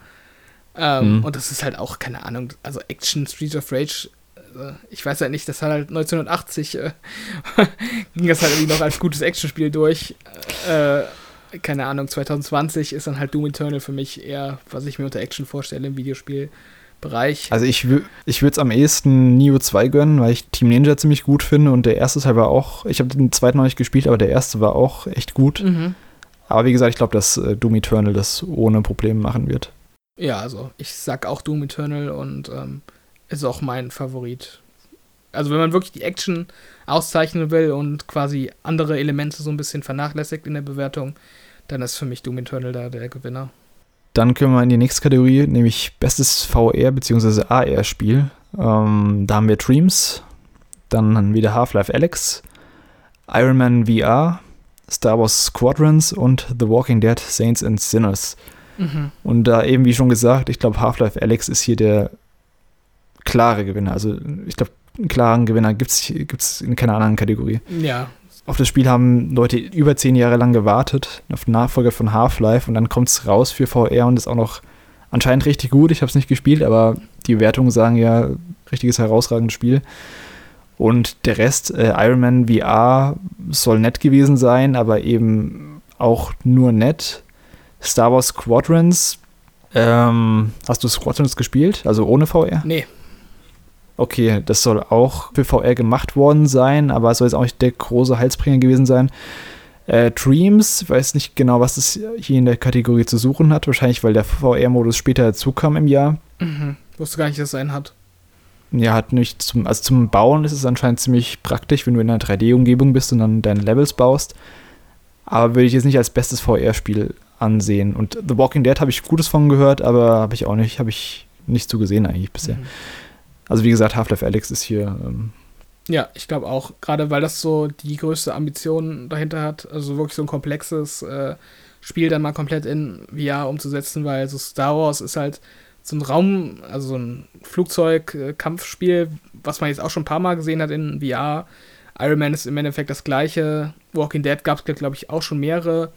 Ähm, mhm. Und das ist halt auch, keine Ahnung, also Action, Streets of Rage, also ich weiß halt nicht, das hat halt 1980 äh, ging das halt irgendwie noch als gutes Actionspiel durch. Äh, keine Ahnung, 2020 ist dann halt Doom Eternal für mich eher, was ich mir unter Action vorstelle im Videospiel. Bereich. Also ich, ich würde es am ehesten Neo 2 gönnen, weil ich Team Ninja ziemlich gut finde und der erste Teil war auch, ich habe den zweiten noch nicht gespielt, aber der erste war auch echt gut. Mhm. Aber wie gesagt, ich glaube, dass äh, Doom Eternal das ohne Probleme machen wird. Ja, also ich sag auch Doom Eternal und ähm, ist auch mein Favorit. Also wenn man wirklich die Action auszeichnen will und quasi andere Elemente so ein bisschen vernachlässigt in der Bewertung, dann ist für mich Doom Eternal da der Gewinner. Dann können wir in die nächste Kategorie, nämlich bestes VR- bzw. AR-Spiel. Ähm, da haben wir Dreams, dann wieder Half-Life Alex, Iron Man VR, Star Wars Squadrons und The Walking Dead Saints and Sinners. Mhm. Und da eben, wie schon gesagt, ich glaube, Half-Life Alex ist hier der klare Gewinner. Also ich glaube, einen klaren Gewinner gibt es in keiner anderen Kategorie. Ja, auf das Spiel haben Leute über zehn Jahre lang gewartet, auf den Nachfolger von Half-Life und dann kommt es raus für VR und ist auch noch anscheinend richtig gut. Ich habe es nicht gespielt, aber die Wertungen sagen ja, richtiges herausragendes Spiel. Und der Rest, äh, Iron Man VR soll nett gewesen sein, aber eben auch nur nett. Star Wars Squadrons, ähm, hast du Squadrons gespielt? Also ohne VR? Nee, okay, das soll auch für VR gemacht worden sein, aber es soll jetzt auch nicht der große Heilsbringer gewesen sein. Äh, Dreams, ich weiß nicht genau, was es hier in der Kategorie zu suchen hat. Wahrscheinlich, weil der VR-Modus später dazu kam im Jahr. Mhm. Wusste gar nicht, dass es einen hat. Ja, hat nicht zum, also zum Bauen ist es anscheinend ziemlich praktisch, wenn du in einer 3D-Umgebung bist und dann deine Levels baust. Aber würde ich jetzt nicht als bestes VR-Spiel ansehen. Und The Walking Dead habe ich Gutes von gehört, aber habe ich auch nicht, habe ich nicht so gesehen eigentlich bisher. Mhm. Also wie gesagt, Half-Life Alex ist hier. Ähm ja, ich glaube auch, gerade weil das so die größte Ambition dahinter hat, also wirklich so ein komplexes äh, Spiel dann mal komplett in VR umzusetzen, weil so Star Wars ist halt so ein Raum, also so ein Flugzeug-Kampfspiel, was man jetzt auch schon ein paar Mal gesehen hat in VR. Iron Man ist im Endeffekt das gleiche. Walking Dead gab es, glaube ich, auch schon mehrere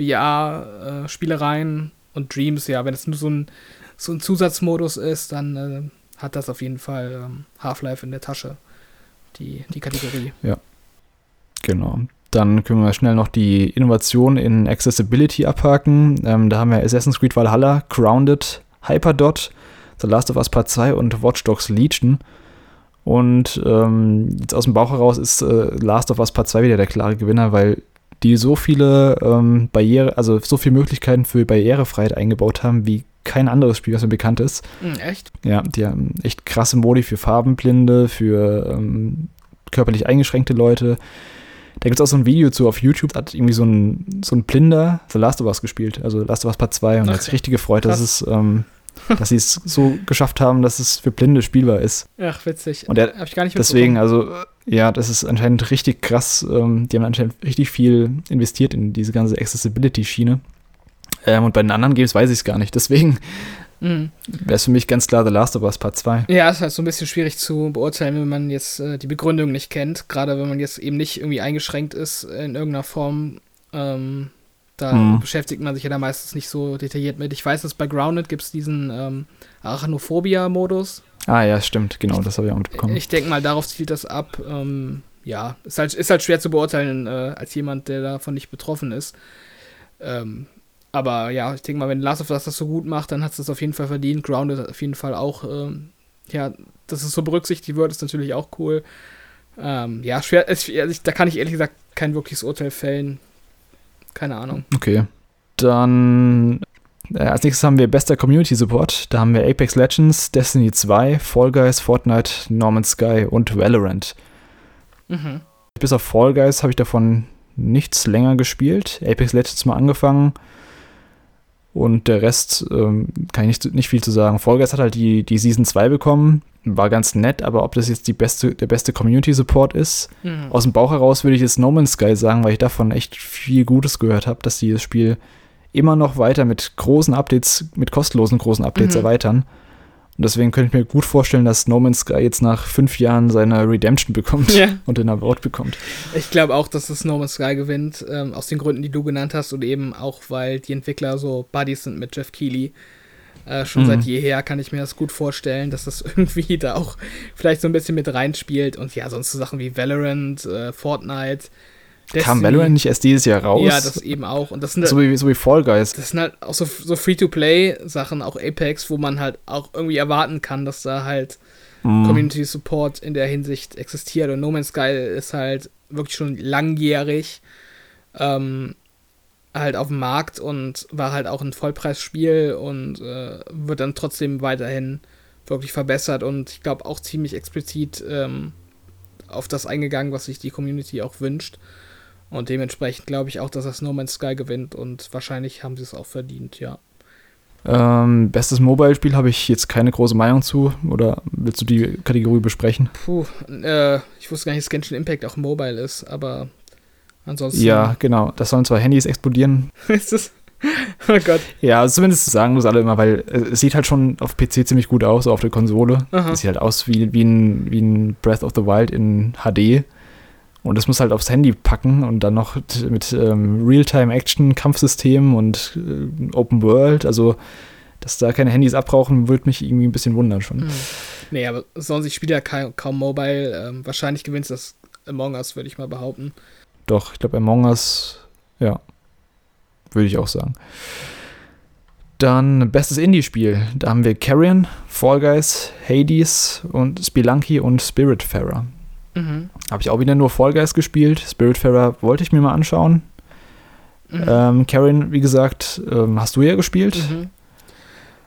VR-Spielereien. Und Dreams, ja, wenn es nur so ein, so ein Zusatzmodus ist, dann äh, hat das auf jeden Fall ähm, Half-Life in der Tasche, die, die Kategorie. Ja, genau. Dann können wir schnell noch die Innovation in Accessibility abhaken. Ähm, da haben wir Assassin's Creed Valhalla, Grounded, Hyperdot, The Last of Us Part 2 und Watch Dogs Legion. Und ähm, jetzt aus dem Bauch heraus ist äh, Last of Us Part 2 wieder der klare Gewinner, weil die so viele ähm, Barriere, also so viele Möglichkeiten für Barrierefreiheit eingebaut haben, wie kein anderes Spiel, was mir bekannt ist. Mhm, echt? Ja, die haben echt krasse Modi für Farbenblinde, für ähm, körperlich eingeschränkte Leute. Da gibt es auch so ein Video zu auf YouTube, hat irgendwie so ein, so ein Blinder The Last of Us gespielt, also Last of Us Part 2 und okay. hat sich richtig gefreut, dass es ähm, dass sie es so geschafft haben, dass es für Blinde spielbar ist. Ach, witzig. Und er, Hab ich gar nicht Deswegen, also, ja, das ist anscheinend richtig krass. Ähm, die haben anscheinend richtig viel investiert in diese ganze Accessibility-Schiene. Ähm, und bei den anderen Games weiß ich es gar nicht. Deswegen mhm. wäre es für mich ganz klar The Last of Us Part 2. Ja, ist halt so ein bisschen schwierig zu beurteilen, wenn man jetzt äh, die Begründung nicht kennt. Gerade wenn man jetzt eben nicht irgendwie eingeschränkt ist in irgendeiner Form. Ähm, da mhm. beschäftigt man sich ja da meistens nicht so detailliert mit. Ich weiß, dass bei Grounded gibt es diesen ähm, Arachnophobia-Modus. Ah ja, stimmt, genau, das habe ich auch mitbekommen. Ich denke mal, darauf zielt das ab. Ähm, ja, ist halt, ist halt schwer zu beurteilen äh, als jemand, der davon nicht betroffen ist. Ähm, aber ja, ich denke mal, wenn Last of Us das so gut macht, dann hat es das auf jeden Fall verdient. Grounded auf jeden Fall auch, ähm, ja, dass es so berücksichtigt wird, ist natürlich auch cool. Ähm, ja, schwer, es, also da kann ich ehrlich gesagt kein wirkliches Urteil fällen. Keine Ahnung. Okay. Dann als nächstes haben wir bester Community Support. Da haben wir Apex Legends, Destiny 2, Fall Guys, Fortnite, Norman Sky und Valorant. Mhm. Bis auf Fall Guys habe ich davon nichts länger gespielt. Apex Legends mal angefangen. Und der Rest ähm, kann ich nicht, nicht viel zu sagen. Fall Guys hat halt die, die Season 2 bekommen war ganz nett, aber ob das jetzt die beste, der beste Community-Support ist, mhm. aus dem Bauch heraus würde ich jetzt No Man's Sky sagen, weil ich davon echt viel Gutes gehört habe, dass die das Spiel immer noch weiter mit großen Updates, mit kostenlosen großen Updates mhm. erweitern. Und deswegen könnte ich mir gut vorstellen, dass No Man's Sky jetzt nach fünf Jahren seine Redemption bekommt ja. und den Award bekommt. Ich glaube auch, dass es No Man's Sky gewinnt, ähm, aus den Gründen, die du genannt hast und eben auch, weil die Entwickler so Buddies sind mit Jeff Keighley. Äh, schon mhm. seit jeher kann ich mir das gut vorstellen, dass das irgendwie da auch vielleicht so ein bisschen mit reinspielt. Und ja, sonst so Sachen wie Valorant, äh, Fortnite. Destiny. Kam Valorant nicht erst dieses Jahr raus? Ja, das eben auch. Und das sind so, wie, so wie Fall Guys. Das sind halt auch so, so Free-to-Play-Sachen, auch Apex, wo man halt auch irgendwie erwarten kann, dass da halt mm. Community Support in der Hinsicht existiert. Und No Man's Sky ist halt wirklich schon langjährig. Ähm, halt auf dem Markt und war halt auch ein Vollpreisspiel und äh, wird dann trotzdem weiterhin wirklich verbessert und ich glaube auch ziemlich explizit ähm, auf das eingegangen, was sich die Community auch wünscht. Und dementsprechend glaube ich auch, dass das No Man's Sky gewinnt und wahrscheinlich haben sie es auch verdient, ja. Ähm, bestes Mobile-Spiel habe ich jetzt keine große Meinung zu. Oder willst du die Kategorie besprechen? Puh, äh, ich wusste gar nicht, dass Genshin Impact auch Mobile ist, aber Ansonsten. Ja, genau. Das sollen zwar Handys explodieren. ist das? Oh Gott. Ja, also zumindest sagen das alle immer, weil es sieht halt schon auf PC ziemlich gut aus, auf der Konsole. Es sieht halt aus wie, wie, ein, wie ein Breath of the Wild in HD. Und das muss halt aufs Handy packen und dann noch mit ähm, Realtime-Action-Kampfsystemen und äh, Open World. Also, dass da keine Handys abbrauchen, würde mich irgendwie ein bisschen wundern schon. Hm. Nee, aber sonst, ich spiele ja kaum, kaum Mobile. Ähm, wahrscheinlich gewinnt das Among Us, würde ich mal behaupten. Doch, ich glaube, Among Us, ja, würde ich auch sagen. Dann bestes Indie-Spiel. Da haben wir Carrion, Fall Guys, Hades und Spelunky und Spiritfarer. Mhm. Habe ich auch wieder nur Fall Guys gespielt. Spiritfarer wollte ich mir mal anschauen. Mhm. Ähm, Carrion, wie gesagt, ähm, hast du ja gespielt. Mhm.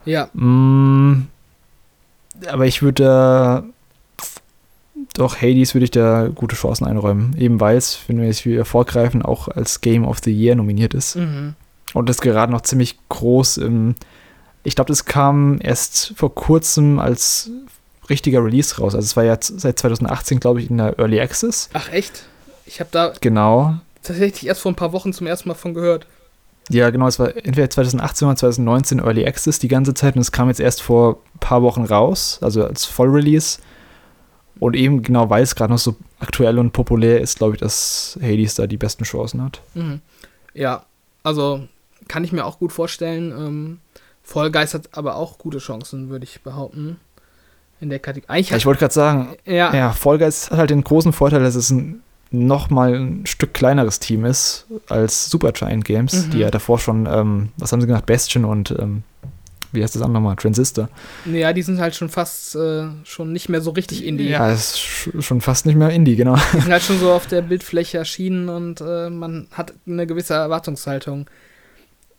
Ja. Mm, aber ich würde da doch, Hades würde ich da gute Chancen einräumen. Eben weil es, wenn wir jetzt wieder vorgreifen, auch als Game of the Year nominiert ist. Mhm. Und das gerade noch ziemlich groß im. Ich glaube, das kam erst vor kurzem als richtiger Release raus. Also es war ja seit 2018, glaube ich, in der Early Access. Ach echt? Ich habe da genau tatsächlich erst vor ein paar Wochen zum ersten Mal von gehört. Ja, genau, es war entweder 2018 oder 2019 Early Access die ganze Zeit und es kam jetzt erst vor ein paar Wochen raus, also als Vollrelease. Und eben genau, weil es gerade noch so aktuell und populär ist, glaube ich, dass Hades da die besten Chancen hat. Mhm. Ja, also kann ich mir auch gut vorstellen. Ähm, Guys hat aber auch gute Chancen, würde ich behaupten. In der Kategorie. Ja, ich wollte gerade sagen, ja. ja, Fall Guys hat halt den großen Vorteil, dass es ein noch mal ein Stück kleineres Team ist als Supergiant Games, mhm. die ja davor schon, ähm, was haben sie genannt, Bastion und ähm, wie heißt das andere nochmal, Transistor. Ja, die sind halt schon fast äh, schon nicht mehr so richtig Indie. Ja, ist schon fast nicht mehr Indie, genau. Die sind halt schon so auf der Bildfläche erschienen und äh, man hat eine gewisse Erwartungshaltung.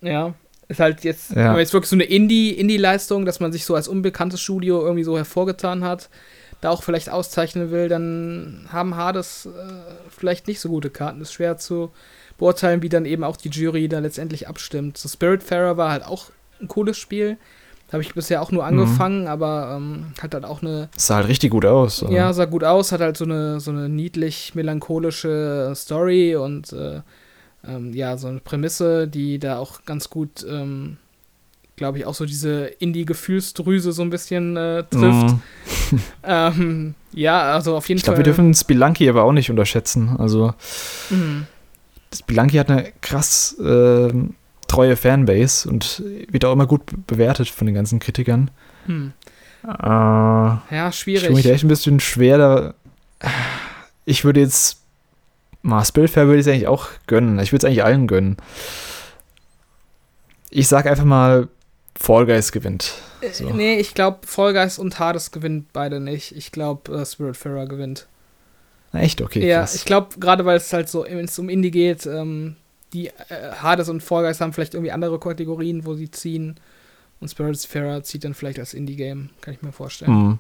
Ja, ist halt jetzt, ja. jetzt wirklich so eine Indie-Indie-Leistung, dass man sich so als unbekanntes Studio irgendwie so hervorgetan hat da auch vielleicht auszeichnen will, dann haben Hades äh, vielleicht nicht so gute Karten. Ist schwer zu beurteilen, wie dann eben auch die Jury da letztendlich abstimmt. So Spiritfarer war halt auch ein cooles Spiel. Habe ich bisher auch nur mhm. angefangen, mhm. aber ähm, hat halt auch eine. Sah halt richtig gut aus. Oder? Ja, sah gut aus, hat halt so eine, so eine niedlich melancholische Story und äh, ähm, ja, so eine Prämisse, die da auch ganz gut ähm, glaube ich, auch so diese Indie-Gefühlsdrüse so ein bisschen äh, trifft. Mm. ähm, ja, also auf jeden ich glaub, Fall. Ich glaube, wir dürfen Spelunky aber auch nicht unterschätzen. Also, mm. Spelunky hat eine krass äh, treue Fanbase und wird auch immer gut bewertet von den ganzen Kritikern. Hm. Äh, ja, schwierig. Ich mich echt ein bisschen schwer da. Ich würde jetzt. Mal Spiritfair würde ich es eigentlich auch gönnen. Ich würde es eigentlich allen gönnen. Ich sag einfach mal Fall Guys gewinnt. Äh, so. Nee, ich glaube, Fall Guys und Hades gewinnt beide nicht. Ich glaube, uh, Spiritfarer gewinnt. Echt? Okay. Ja, krass. ich glaube, gerade weil es halt so, wenn es um Indie geht, ähm, die äh, Hades und Fall Guys haben vielleicht irgendwie andere Kategorien, wo sie ziehen. Und Spiritfarer zieht dann vielleicht als Indie-Game, kann ich mir vorstellen. Mhm.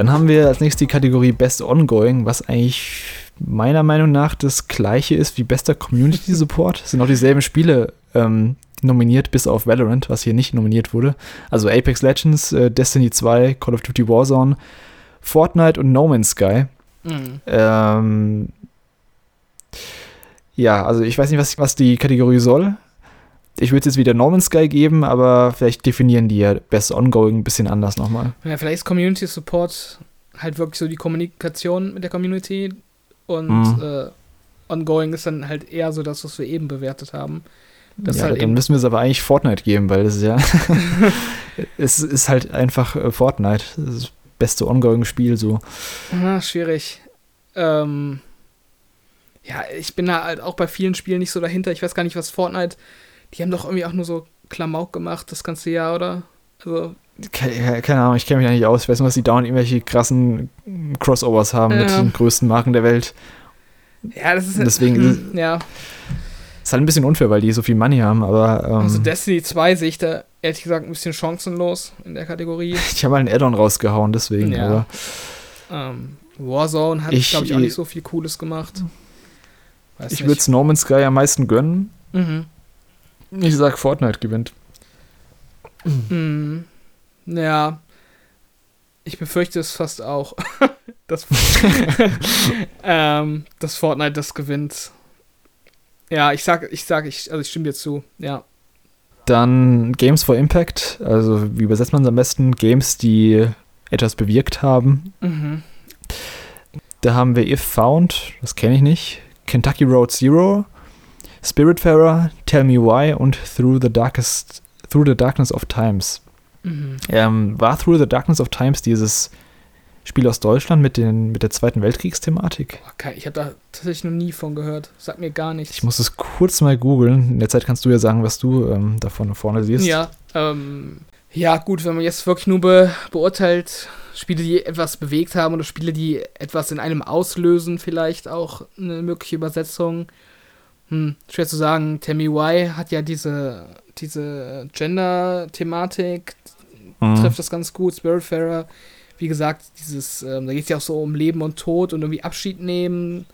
Dann haben wir als nächstes die Kategorie Best Ongoing, was eigentlich meiner Meinung nach das gleiche ist wie bester Community Support. Es sind auch dieselben Spiele ähm, nominiert, bis auf Valorant, was hier nicht nominiert wurde. Also Apex Legends, äh, Destiny 2, Call of Duty Warzone, Fortnite und No Man's Sky. Mhm. Ähm, ja, also ich weiß nicht, was, was die Kategorie soll. Ich würde es jetzt wieder Norman Sky geben, aber vielleicht definieren die ja Best Ongoing ein bisschen anders nochmal. Ja, vielleicht ist Community Support halt wirklich so die Kommunikation mit der Community und mhm. äh, Ongoing ist dann halt eher so das, was wir eben bewertet haben. Das ja, halt dann müssen wir es aber eigentlich Fortnite geben, weil das ist ja. es ist halt einfach äh, Fortnite. Das, ist das beste Ongoing-Spiel so. Ah, schwierig. Ähm, ja, ich bin da halt auch bei vielen Spielen nicht so dahinter. Ich weiß gar nicht, was Fortnite die haben doch irgendwie auch nur so Klamauk gemacht das ganze Jahr, oder? Also. Keine, keine Ahnung, ich kenne mich da nicht aus. Ich weiß nur, dass die dauernd irgendwelche krassen Crossovers haben ja. mit den größten Marken der Welt. Ja, das ist. Deswegen hm, ja. Ist halt ein bisschen unfair, weil die so viel Money haben, aber. Ähm, also Destiny 2 sehe ich da ehrlich gesagt ein bisschen chancenlos in der Kategorie. ich habe mal einen Add-on rausgehauen, deswegen, ja. aber. Ähm, Warzone hat, glaube ich, auch nicht so viel Cooles gemacht. Weiß ich würde es Norman Sky am meisten gönnen. Mhm. Ich sag, Fortnite gewinnt. Mhm. Ja. Ich befürchte es fast auch, dass, ähm, dass Fortnite das gewinnt. Ja, ich sag, ich sag, ich, also ich stimme dir zu, ja. Dann Games for Impact, also wie übersetzt man es am besten? Games, die etwas bewirkt haben. Mhm. Da haben wir If Found, das kenne ich nicht. Kentucky Road Zero, Spiritfarer, Tell Me Why und Through the Darkest, Through the Darkness of Times. Mhm. Ähm, war Through the Darkness of Times dieses Spiel aus Deutschland mit, den, mit der Zweiten Weltkriegsthematik? Okay, ich habe da tatsächlich noch nie von gehört. Sag mir gar nichts. Ich muss es kurz mal googeln. In der Zeit kannst du ja sagen, was du ähm, davon vorne siehst. Ja, ähm, ja, gut, wenn man jetzt wirklich nur be beurteilt, Spiele, die etwas bewegt haben oder Spiele, die etwas in einem auslösen, vielleicht auch eine mögliche Übersetzung hm, schwer zu sagen. Tammy Y hat ja diese diese Gender-Thematik mhm. trifft das ganz gut. Spiritfarer, wie gesagt, dieses, ähm, da geht es ja auch so um Leben und Tod und irgendwie Abschied nehmen.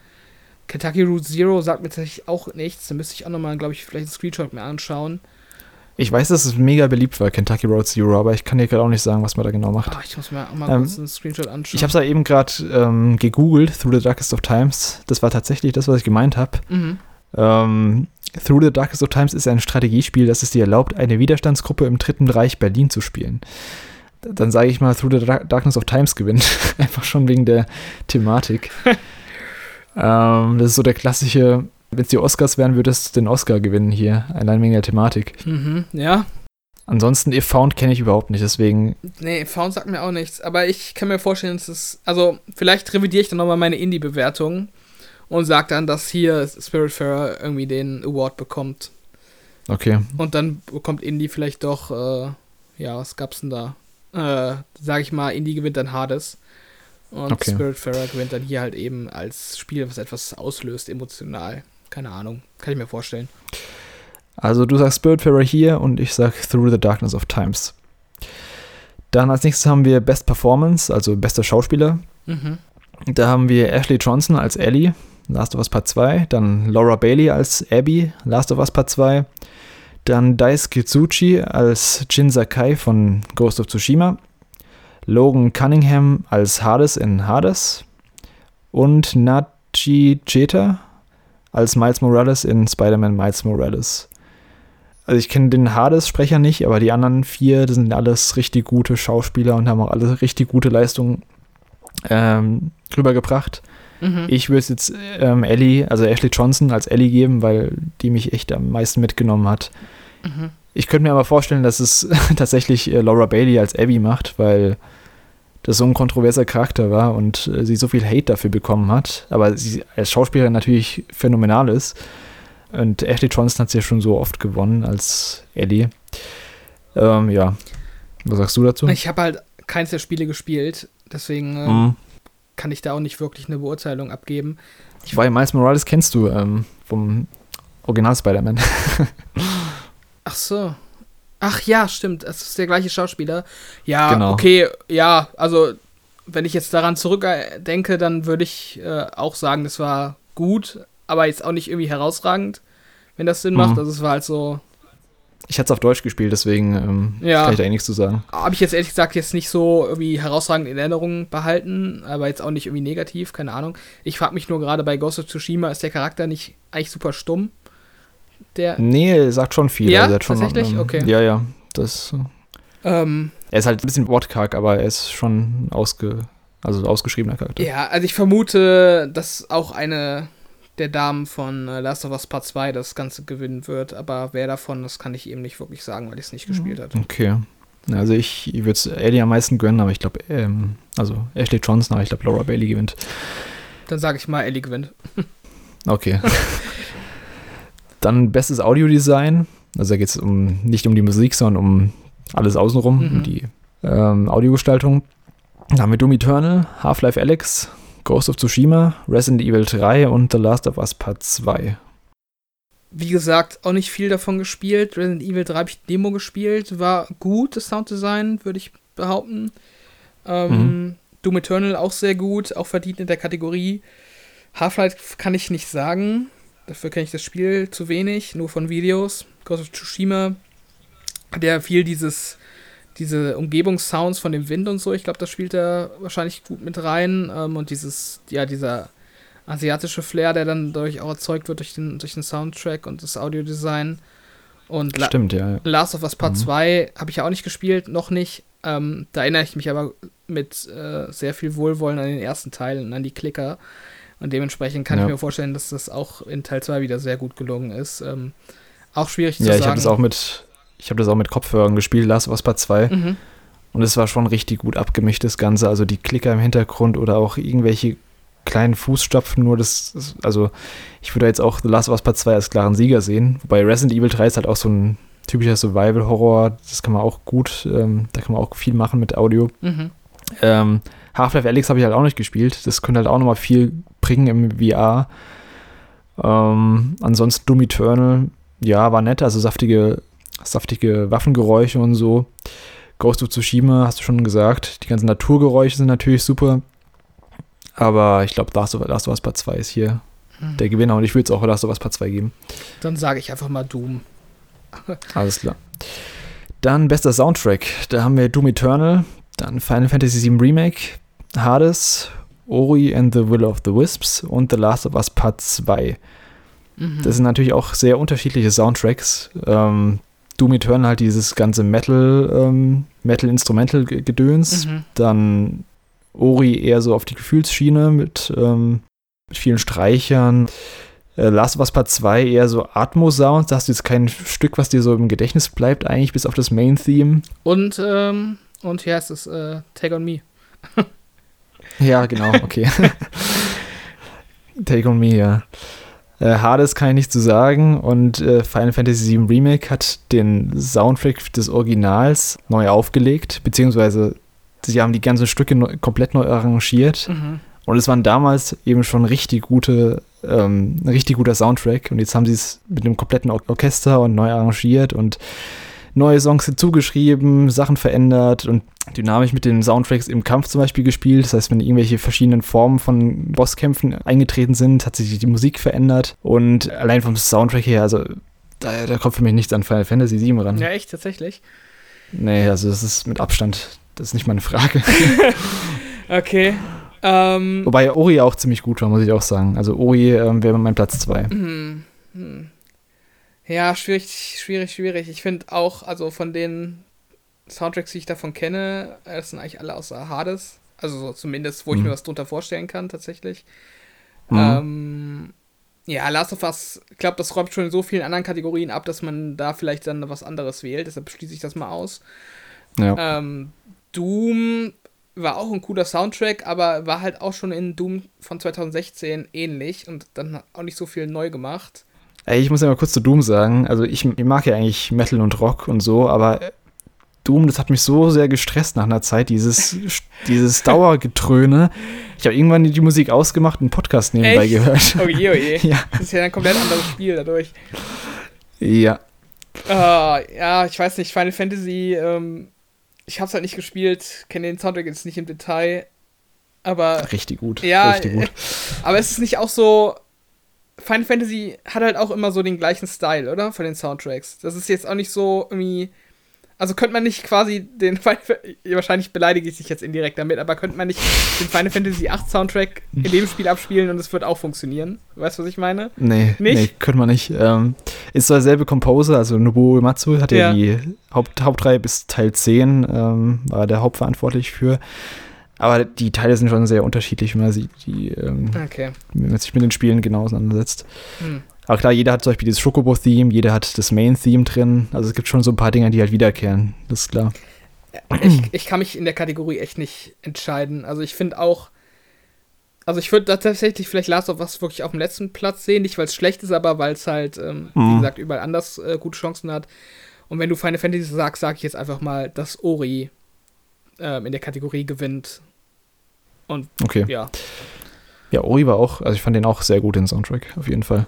Kentucky Route Zero sagt mir tatsächlich auch nichts. Da müsste ich auch nochmal, glaube ich, vielleicht einen Screenshot mir anschauen. Ich weiß, dass es mega beliebt war, Kentucky Road Zero, aber ich kann dir gerade auch nicht sagen, was man da genau macht. Oh, ich muss mir auch mal ähm, kurz einen Screenshot anschauen. Ich habe es ja eben gerade ähm, gegoogelt, Through the Darkest of Times. Das war tatsächlich das, was ich gemeint habe. Mhm. Ähm, Through the Darkest of Times ist ein Strategiespiel, das es dir erlaubt, eine Widerstandsgruppe im Dritten Reich Berlin zu spielen. Dann sage ich mal, Through the Darkness of Times gewinnt. Einfach schon wegen der Thematik. ähm, das ist so der klassische wenn es die Oscars wären, würdest du den Oscar gewinnen hier, allein wegen der Thematik. Mhm, ja. Ansonsten, If Found kenne ich überhaupt nicht, deswegen. Nee, If Found sagt mir auch nichts. Aber ich kann mir vorstellen, dass es. Also, vielleicht revidiere ich dann nochmal meine Indie-Bewertung und sage dann, dass hier Spiritfarer irgendwie den Award bekommt. Okay. Und dann bekommt Indie vielleicht doch. Äh, ja, was gab's denn da? Äh, sag ich mal, Indie gewinnt dann Hades. Und okay. Spiritfarer gewinnt dann hier halt eben als Spiel, was etwas auslöst, emotional. Keine Ahnung. Kann ich mir vorstellen. Also du sagst Spiritfarer hier und ich sag Through the Darkness of Times. Dann als nächstes haben wir Best Performance, also bester Schauspieler. Mhm. Da haben wir Ashley Johnson als Ellie, Last of Us Part 2. Dann Laura Bailey als Abby, Last of Us Part 2. Dann Daisuke Tsuchi als Jin Sakai von Ghost of Tsushima. Logan Cunningham als Hades in Hades. Und Nachi Cheta als Miles Morales in Spider-Man Miles Morales. Also ich kenne den Hades-Sprecher nicht, aber die anderen vier, das sind alles richtig gute Schauspieler und haben auch alle richtig gute Leistungen ähm, rübergebracht. Mhm. Ich würde es jetzt ähm, Ellie, also Ashley Johnson als Ellie geben, weil die mich echt am meisten mitgenommen hat. Mhm. Ich könnte mir aber vorstellen, dass es tatsächlich äh, Laura Bailey als Abby macht, weil das so ein kontroverser Charakter war und äh, sie so viel Hate dafür bekommen hat, aber sie als Schauspielerin natürlich phänomenal ist. Und Ashley Johnson hat sie ja schon so oft gewonnen als Ellie. Ähm, ja. Was sagst du dazu? Ich habe halt keins der Spiele gespielt, deswegen äh, mhm. Kann ich da auch nicht wirklich eine Beurteilung abgeben. Ich Weil Miles Morales kennst du ähm, vom Original Spider-Man. Ach so. Ach ja, stimmt. Es ist der gleiche Schauspieler. Ja, genau. okay, ja, also wenn ich jetzt daran zurückdenke, dann würde ich äh, auch sagen, das war gut, aber jetzt auch nicht irgendwie herausragend, wenn das Sinn mhm. macht. Also es war halt so. Ich hatte es auf Deutsch gespielt, deswegen ähm, ja. kann ich da eh nichts zu sagen. Habe ich jetzt ehrlich gesagt jetzt nicht so irgendwie herausragend in Erinnerung behalten, aber jetzt auch nicht irgendwie negativ, keine Ahnung. Ich frage mich nur gerade bei Ghost of Tsushima, ist der Charakter nicht eigentlich super stumm? Der nee, er sagt schon viel. Ja, also schon, tatsächlich? Ähm, okay. Ja, ja. Das, ähm, er ist halt ein bisschen wortkarg, aber er ist schon ausge, also ausgeschriebener Charakter. Ja, also ich vermute, dass auch eine der Damen von äh, Last of Us Part 2 das Ganze gewinnen wird, aber wer davon, das kann ich eben nicht wirklich sagen, weil ich es nicht gespielt habe. Okay. Also ich, ich würde es Ellie am meisten gönnen, aber ich glaube, ähm, also Ashley Johnson, aber ich glaube, Laura Bailey gewinnt. Dann sage ich mal, Ellie gewinnt. Okay. Dann bestes Audiodesign. Also da geht es um, nicht um die Musik, sondern um alles außenrum, mhm. um die ähm, Audiogestaltung. Dann haben wir Doom Eternal, Half-Life Alex, Ghost of Tsushima, Resident Evil 3 und The Last of Us Part 2. Wie gesagt, auch nicht viel davon gespielt. Resident Evil 3 habe ich Demo gespielt. War gut, das Sounddesign, würde ich behaupten. Ähm, mhm. Doom Eternal auch sehr gut, auch verdient in der Kategorie. Half-Life kann ich nicht sagen. Dafür kenne ich das Spiel zu wenig, nur von Videos. Ghost of Tsushima, der viel dieses, diese Umgebungssounds von dem Wind und so, ich glaube, das spielt da wahrscheinlich gut mit rein. Ähm, und dieses, ja, dieser asiatische Flair, der dann dadurch auch erzeugt wird durch den, durch den Soundtrack und das Audiodesign. Und Stimmt, La ja. Last of Us Part mhm. 2 habe ich ja auch nicht gespielt, noch nicht. Ähm, da erinnere ich mich aber mit äh, sehr viel Wohlwollen an den ersten Teil und an die Klicker. Und dementsprechend kann ja. ich mir vorstellen, dass das auch in Teil 2 wieder sehr gut gelungen ist. Ähm, auch schwierig zu ja, sagen. Ja, ich habe das auch mit, ich habe das auch mit Kopfhörern gespielt, Last of Us Part 2. Mhm. Und es war schon richtig gut abgemischt, das Ganze. Also die Klicker im Hintergrund oder auch irgendwelche kleinen Fußstapfen, nur das, also ich würde jetzt auch The Last of Us Part 2 als klaren Sieger sehen. Wobei Resident Evil 3 ist halt auch so ein typischer Survival-Horror. Das kann man auch gut, ähm, da kann man auch viel machen mit Audio. Mhm. Ähm, Half-Life Alyx habe ich halt auch nicht gespielt. Das könnte halt auch nochmal viel bringen im VR. Ähm, ansonsten Doom Eternal, ja, war nett, also saftige saftige Waffengeräusche und so. Ghost of Tsushima, hast du schon gesagt. Die ganzen Naturgeräusche sind natürlich super. Aber ich glaube, Last of, Last of Us Part 2 ist hier hm. der Gewinner und ich würde es auch Last of Us Part 2 geben. Dann sage ich einfach mal Doom. Alles klar. Dann bester Soundtrack. Da haben wir Doom Eternal, dann Final Fantasy VII Remake, Hades, Ori and the Will of the Wisps und The Last of Us Part 2. Mhm. Das sind natürlich auch sehr unterschiedliche Soundtracks. Ähm, Doom Eternal halt dieses ganze Metal, ähm, Metal-Instrumental-Gedöns. Mhm. Dann Ori eher so auf die Gefühlsschiene mit, ähm, mit vielen Streichern. Äh, Last of Us Part 2 eher so Atmo-Sounds. Da hast du jetzt kein Stück, was dir so im Gedächtnis bleibt, eigentlich, bis auf das Main-Theme. Und, ähm, und hier heißt es äh, Take on Me. ja, genau, okay. Take on Me, ja. Äh, Hades kann ich nicht zu sagen und äh, Final Fantasy VII Remake hat den Soundtrack des Originals neu aufgelegt, beziehungsweise sie haben die ganzen Stücke neu, komplett neu arrangiert. Mhm. Und es waren damals eben schon richtig gute, ähm, richtig guter Soundtrack. Und jetzt haben sie es mit einem kompletten Or Orchester und neu arrangiert und neue Songs hinzugeschrieben, Sachen verändert und dynamisch mit den Soundtracks im Kampf zum Beispiel gespielt. Das heißt, wenn irgendwelche verschiedenen Formen von Bosskämpfen eingetreten sind, hat sich die Musik verändert. Und allein vom Soundtrack her, also da, da kommt für mich nichts an Final Fantasy VII ran. Ja, echt, tatsächlich. Nee, also das ist mit Abstand, das ist nicht meine Frage. okay. Ähm, Wobei Ori auch ziemlich gut war, muss ich auch sagen. Also Ori ähm, wäre mein Platz 2. Hm, hm. Ja, schwierig, schwierig, schwierig. Ich finde auch, also von den Soundtracks, die ich davon kenne, das sind eigentlich alle außer Hades. Also so zumindest, wo mhm. ich mir was drunter vorstellen kann, tatsächlich. Mhm. Ähm, ja, Last of Us, ich glaube, das räumt schon in so vielen anderen Kategorien ab, dass man da vielleicht dann was anderes wählt. Deshalb schließe ich das mal aus. Ja. Ähm, Doom war auch ein cooler Soundtrack, aber war halt auch schon in Doom von 2016 ähnlich und dann auch nicht so viel neu gemacht. Ey, ich muss ja mal kurz zu Doom sagen. Also ich, ich mag ja eigentlich Metal und Rock und so, aber Doom, das hat mich so sehr gestresst nach einer Zeit, dieses, dieses Dauergetröne. Ich habe irgendwann die Musik ausgemacht und einen Podcast nebenbei Echt? gehört. Oh je, oh je. ja. Das ist ja ein komplett anderes Spiel dadurch. Ja. Uh, ja, ich weiß nicht, Final Fantasy, ähm, ich habe es halt nicht gespielt, kenne den Soundtrack jetzt nicht im Detail, aber... Richtig gut, ja, richtig gut. Aber es ist nicht auch so, Final Fantasy hat halt auch immer so den gleichen Style, oder? Von den Soundtracks. Das ist jetzt auch nicht so irgendwie. Also könnte man nicht quasi den Final wahrscheinlich beleidige ich dich jetzt indirekt damit, aber könnte man nicht den Final Fantasy VIII Soundtrack in dem Spiel abspielen und es wird auch funktionieren? Weißt du, was ich meine? Nee, nicht? nee, könnte man nicht. Ähm, ist zwar derselbe Composer, also Nobuo Uematsu hat ja, ja die Haupt, Hauptreihe bis Teil 10, ähm, war der hauptverantwortlich für. Aber die Teile sind schon sehr unterschiedlich, wenn man, sie, die, ähm, okay. wenn man sich mit den Spielen genau auseinandersetzt. Hm. Aber klar, jeder hat zum Beispiel dieses Schokobo-Theme, jeder hat das Main-Theme drin. Also es gibt schon so ein paar Dinge, die halt wiederkehren. Das ist klar. Ich, ich kann mich in der Kategorie echt nicht entscheiden. Also ich finde auch, also ich würde tatsächlich vielleicht Last of Us wirklich auf dem letzten Platz sehen. Nicht, weil es schlecht ist, aber weil es halt, ähm, mhm. wie gesagt, überall anders äh, gute Chancen hat. Und wenn du Final Fantasy sagst, sage ich jetzt einfach mal, dass Ori ähm, in der Kategorie gewinnt. Und okay. ja. Ja, Ori war auch, also ich fand den auch sehr gut, den Soundtrack, auf jeden Fall.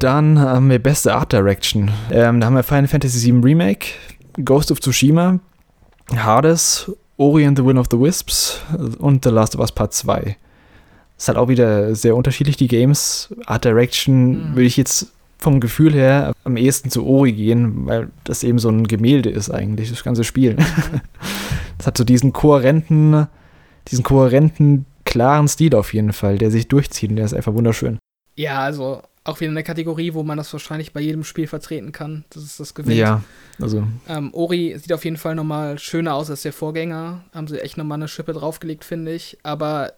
Dann haben wir beste Art Direction. Ähm, da haben wir Final Fantasy VII Remake, Ghost of Tsushima, Hades, Ori and the Will of the Wisps und The Last of Us Part 2. Ist halt auch wieder sehr unterschiedlich, die Games. Art Direction mhm. würde ich jetzt vom Gefühl her am ehesten zu Ori gehen, weil das eben so ein Gemälde ist eigentlich, das ganze Spiel. Das hat so diesen kohärenten, diesen kohärenten, klaren Stil auf jeden Fall, der sich durchzieht und der ist einfach wunderschön. Ja, also auch wieder eine Kategorie, wo man das wahrscheinlich bei jedem Spiel vertreten kann. Das ist das Gewinn. Ja, also. Ähm, Ori sieht auf jeden Fall nochmal schöner aus als der Vorgänger. Haben sie echt nochmal eine Schippe draufgelegt, finde ich. Aber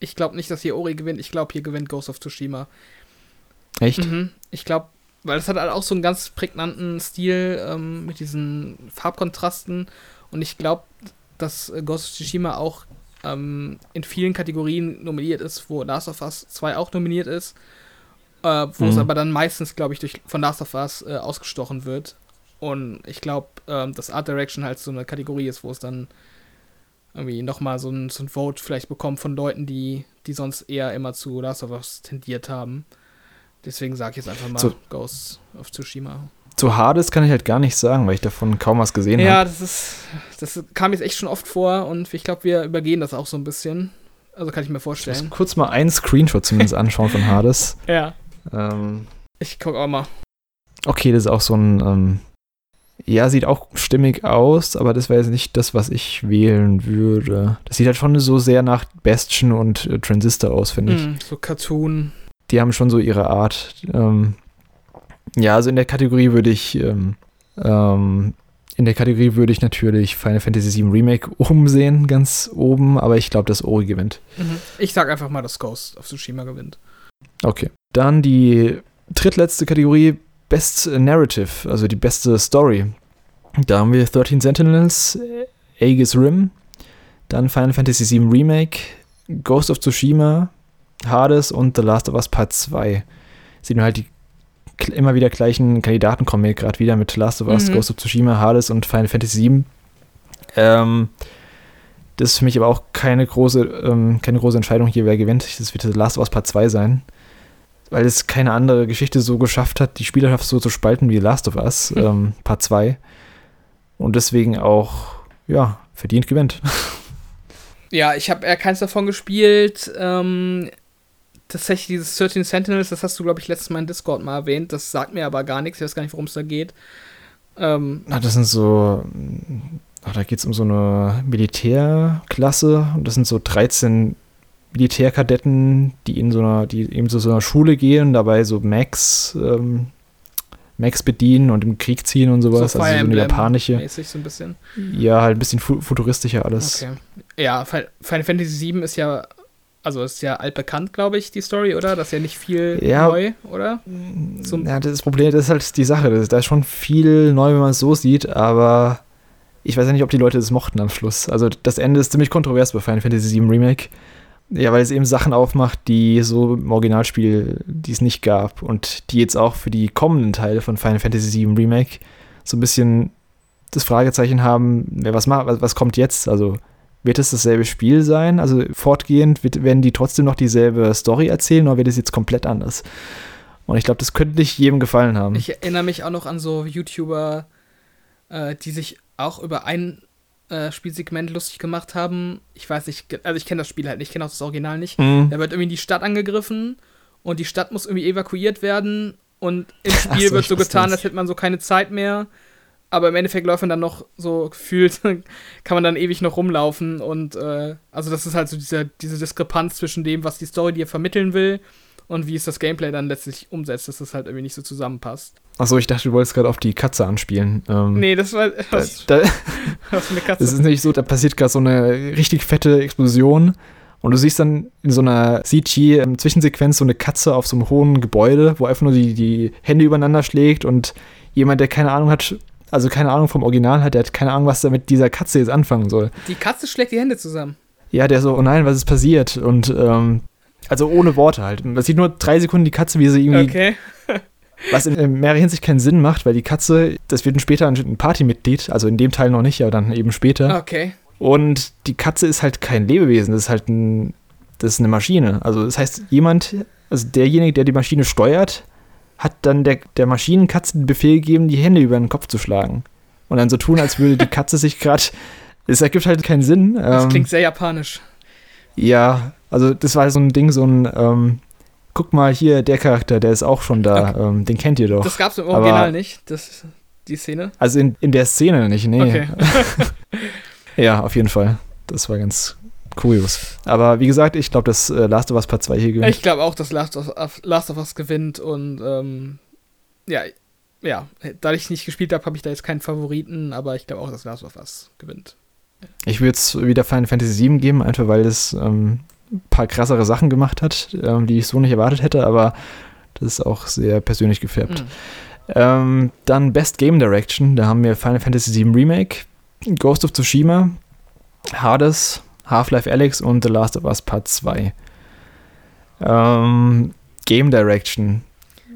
ich glaube nicht, dass hier Ori gewinnt. Ich glaube, hier gewinnt Ghost of Tsushima. Echt? Mhm. Ich glaube, weil es hat halt auch so einen ganz prägnanten Stil ähm, mit diesen Farbkontrasten. Und ich glaube, dass Ghost of Tsushima auch ähm, in vielen Kategorien nominiert ist, wo Last of Us 2 auch nominiert ist. Äh, wo mhm. es aber dann meistens, glaube ich, durch, von Last of Us äh, ausgestochen wird. Und ich glaube, ähm, dass Art Direction halt so eine Kategorie ist, wo es dann irgendwie nochmal so ein, so ein Vote vielleicht bekommt von Leuten, die, die sonst eher immer zu Last of Us tendiert haben. Deswegen sage ich jetzt einfach mal so, Ghost of Tsushima. Zu Hades kann ich halt gar nicht sagen, weil ich davon kaum was gesehen habe. Ja, hab. das ist, das kam jetzt echt schon oft vor und ich glaube, wir übergehen das auch so ein bisschen. Also kann ich mir vorstellen. Ich muss kurz mal einen Screenshot zumindest anschauen von Hades. Ja. Ähm, ich guck auch mal. Okay, das ist auch so ein ähm, ja, sieht auch stimmig aus, aber das wäre jetzt nicht das, was ich wählen würde. Das sieht halt schon so sehr nach Bastion und äh, Transistor aus, finde ich. Mm, so Cartoon. Die haben schon so ihre Art. Ähm, ja, also in der Kategorie würde ich ähm, ähm, in der Kategorie würde ich natürlich Final Fantasy VII Remake umsehen, ganz oben, aber ich glaube, dass Ori gewinnt. Mhm. Ich sag einfach mal, dass Ghost of Tsushima gewinnt. Okay. Dann die drittletzte Kategorie, Best Narrative, also die beste Story. Da haben wir 13 Sentinels, Aegis Rim, dann Final Fantasy VII Remake, Ghost of Tsushima, Hades und The Last of Us Part 2. Sehen wir halt die immer wieder gleichen Kandidaten kommen hier gerade wieder mit Last of Us, mhm. Ghost of Tsushima, Hades und Final Fantasy VII. Ähm, das ist für mich aber auch keine große, ähm, keine große Entscheidung hier, wer gewinnt. Das wird The Last of Us Part 2 sein weil es keine andere Geschichte so geschafft hat, die Spielerschaft so zu spalten wie Last of Us, hm. ähm, Part 2. Und deswegen auch, ja, verdient gewinnt. Ja, ich habe eher keins davon gespielt. Ähm, tatsächlich dieses 13 Sentinels, das hast du, glaube ich, letztes Mal in Discord mal erwähnt. Das sagt mir aber gar nichts. Ich weiß gar nicht, worum es da geht. Ähm, Na, das sind so. Ach, da geht es um so eine Militärklasse. Und das sind so 13 Militärkadetten, die in so einer, die eben zu so einer Schule gehen, dabei so Max, ähm, Max bedienen und im Krieg ziehen und sowas. So also so eine japanische. So ein bisschen. Ja, halt ein bisschen fu futuristischer alles. Okay. Ja, Final Fantasy VII ist ja, also ist ja altbekannt, glaube ich, die Story, oder? Das ist ja nicht viel ja, neu, oder? Zum ja, das Problem, das ist halt die Sache. Das, da ist schon viel neu, wenn man es so sieht, aber ich weiß ja nicht, ob die Leute das mochten am Schluss. Also das Ende ist ziemlich kontrovers bei Final Fantasy VII Remake. Ja, weil es eben Sachen aufmacht, die so im Originalspiel, die es nicht gab und die jetzt auch für die kommenden Teile von Final Fantasy VII Remake so ein bisschen das Fragezeichen haben, was macht, was kommt jetzt? Also wird es dasselbe Spiel sein? Also fortgehend wird, werden die trotzdem noch dieselbe Story erzählen oder wird es jetzt komplett anders? Und ich glaube, das könnte nicht jedem gefallen haben. Ich erinnere mich auch noch an so YouTuber, äh, die sich auch über ein äh, Spielsegment lustig gemacht haben. Ich weiß nicht, also ich kenne das Spiel halt nicht, ich kenne auch das Original nicht. Mhm. Da wird irgendwie die Stadt angegriffen und die Stadt muss irgendwie evakuiert werden und im Spiel so, wird so getan, als hätte man so keine Zeit mehr. Aber im Endeffekt läuft man dann noch so gefühlt, kann man dann ewig noch rumlaufen und äh, also das ist halt so diese, diese Diskrepanz zwischen dem, was die Story dir vermitteln will und wie es das Gameplay dann letztlich umsetzt, dass das halt irgendwie nicht so zusammenpasst. Achso, ich dachte, du wolltest gerade auf die Katze anspielen. Ähm, nee, das war was, da, da, was eine Katze. Das ist nicht so, da passiert gerade so eine richtig fette Explosion und du siehst dann in so einer CG-Zwischensequenz so eine Katze auf so einem hohen Gebäude, wo einfach nur die, die Hände übereinander schlägt und jemand, der keine Ahnung hat, also keine Ahnung vom Original hat, der hat keine Ahnung, was er mit dieser Katze jetzt anfangen soll. Die Katze schlägt die Hände zusammen. Ja, der so, oh nein, was ist passiert? Und ähm, also ohne Worte halt. Man sieht nur drei Sekunden die Katze, wie sie irgendwie. Okay. Was in mehrerer Hinsicht keinen Sinn macht, weil die Katze, das wird später ein Partymitglied, also in dem Teil noch nicht, aber dann eben später. Okay. Und die Katze ist halt kein Lebewesen, das ist halt ein, das ist eine Maschine. Also das heißt, jemand, also derjenige, der die Maschine steuert, hat dann der, der Maschinenkatze den Befehl gegeben, die Hände über den Kopf zu schlagen. Und dann so tun, als würde die Katze sich gerade. Es ergibt halt keinen Sinn. Das ähm, klingt sehr japanisch. Ja, also das war so ein Ding, so ein, ähm, guck mal hier, der Charakter, der ist auch schon da, okay. ähm, den kennt ihr doch. Das gab es im Original Aber, nicht, das, die Szene? Also in, in der Szene nicht, nee. Okay. ja, auf jeden Fall. Das war ganz kurios. Aber wie gesagt, ich glaube, dass äh, Last of Us Part 2 hier gewinnt. Ich glaube auch, dass Last of, Last of Us gewinnt und ähm, ja, ja, da ich nicht gespielt habe, habe ich da jetzt keinen Favoriten, aber ich glaube auch, dass Last of Us gewinnt. Ich würde es wieder Final Fantasy VII geben, einfach weil es ähm, ein paar krassere Sachen gemacht hat, ähm, die ich so nicht erwartet hätte, aber das ist auch sehr persönlich gefärbt. Mhm. Ähm, dann Best Game Direction, da haben wir Final Fantasy VII Remake, Ghost of Tsushima, Hades, Half-Life Alyx und The Last of Us Part 2. Ähm, Game Direction.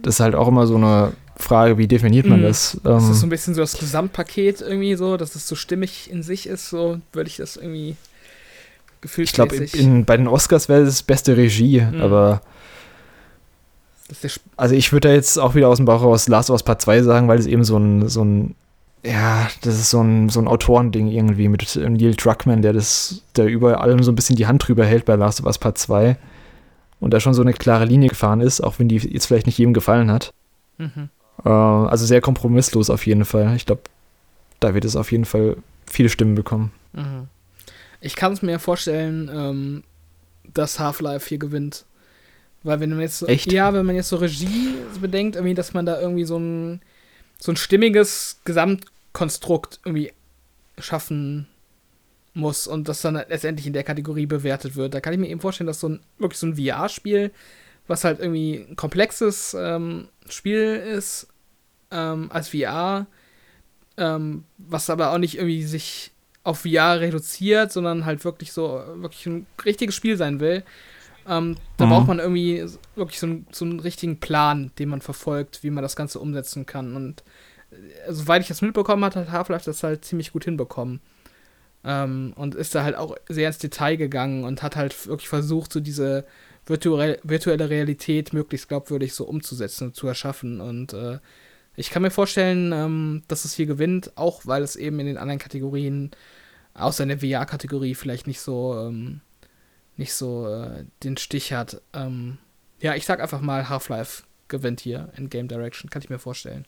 das ist halt auch immer so eine Frage, wie definiert man Mhm. das? Das Ähm, ist so ein bisschen so das Gesamtpaket irgendwie so, dass es so stimmig in sich ist, so würde ich das irgendwie gefühlt ich glaube, bei den Oscars wäre das beste Regie, Mhm. aber also ich würde da jetzt auch wieder aus dem Bauch raus Last of Us Part 2 sagen, weil es eben so ein, so ein ja, das ist so ein, so ein Autorending irgendwie mit Neil Druckmann, der das, der über allem so ein bisschen die Hand drüber hält bei Last of Us Part 2 und da schon so eine klare Linie gefahren ist, auch wenn die jetzt vielleicht nicht jedem gefallen hat. mhm. Äh, also sehr kompromisslos auf jeden Fall. Ich glaube, da wird es auf jeden Fall viele Stimmen bekommen. Mhm. Ich kann es mir vorstellen, ähm, dass Half-Life hier gewinnt. Weil wenn man jetzt so, Echt? ja, wenn man jetzt so Regie bedenkt, irgendwie, dass man da irgendwie so ein so ein stimmiges Gesamtkonstrukt irgendwie schaffen muss und das dann letztendlich in der Kategorie bewertet wird. Da kann ich mir eben vorstellen, dass so ein wirklich so ein VR-Spiel, was halt irgendwie ein komplexes ähm, Spiel ist, ähm, als VR, ähm, was aber auch nicht irgendwie sich auf VR reduziert, sondern halt wirklich so wirklich ein richtiges Spiel sein will. Ähm, da Mhm. braucht man irgendwie wirklich so, einen- so einen richtigen Plan, den man verfolgt, wie man das Ganze umsetzen kann. Und äh, soweit ich das mitbekommen habe, hat Half-Life das halt ziemlich gut hinbekommen. Ähm, und ist da halt auch sehr ins Detail gegangen und hat halt wirklich versucht, so diese virtuelle, virtuelle Realität möglichst glaubwürdig so umzusetzen und zu erschaffen. Und äh, ich kann mir vorstellen, ähm, dass es hier gewinnt, auch weil es eben in den anderen Kategorien, außer in der VR-Kategorie, vielleicht nicht so, ähm, nicht so äh, den Stich hat. Ähm, ja, ich sag einfach mal, Half-Life gewinnt hier in Game Direction, kann ich mir vorstellen.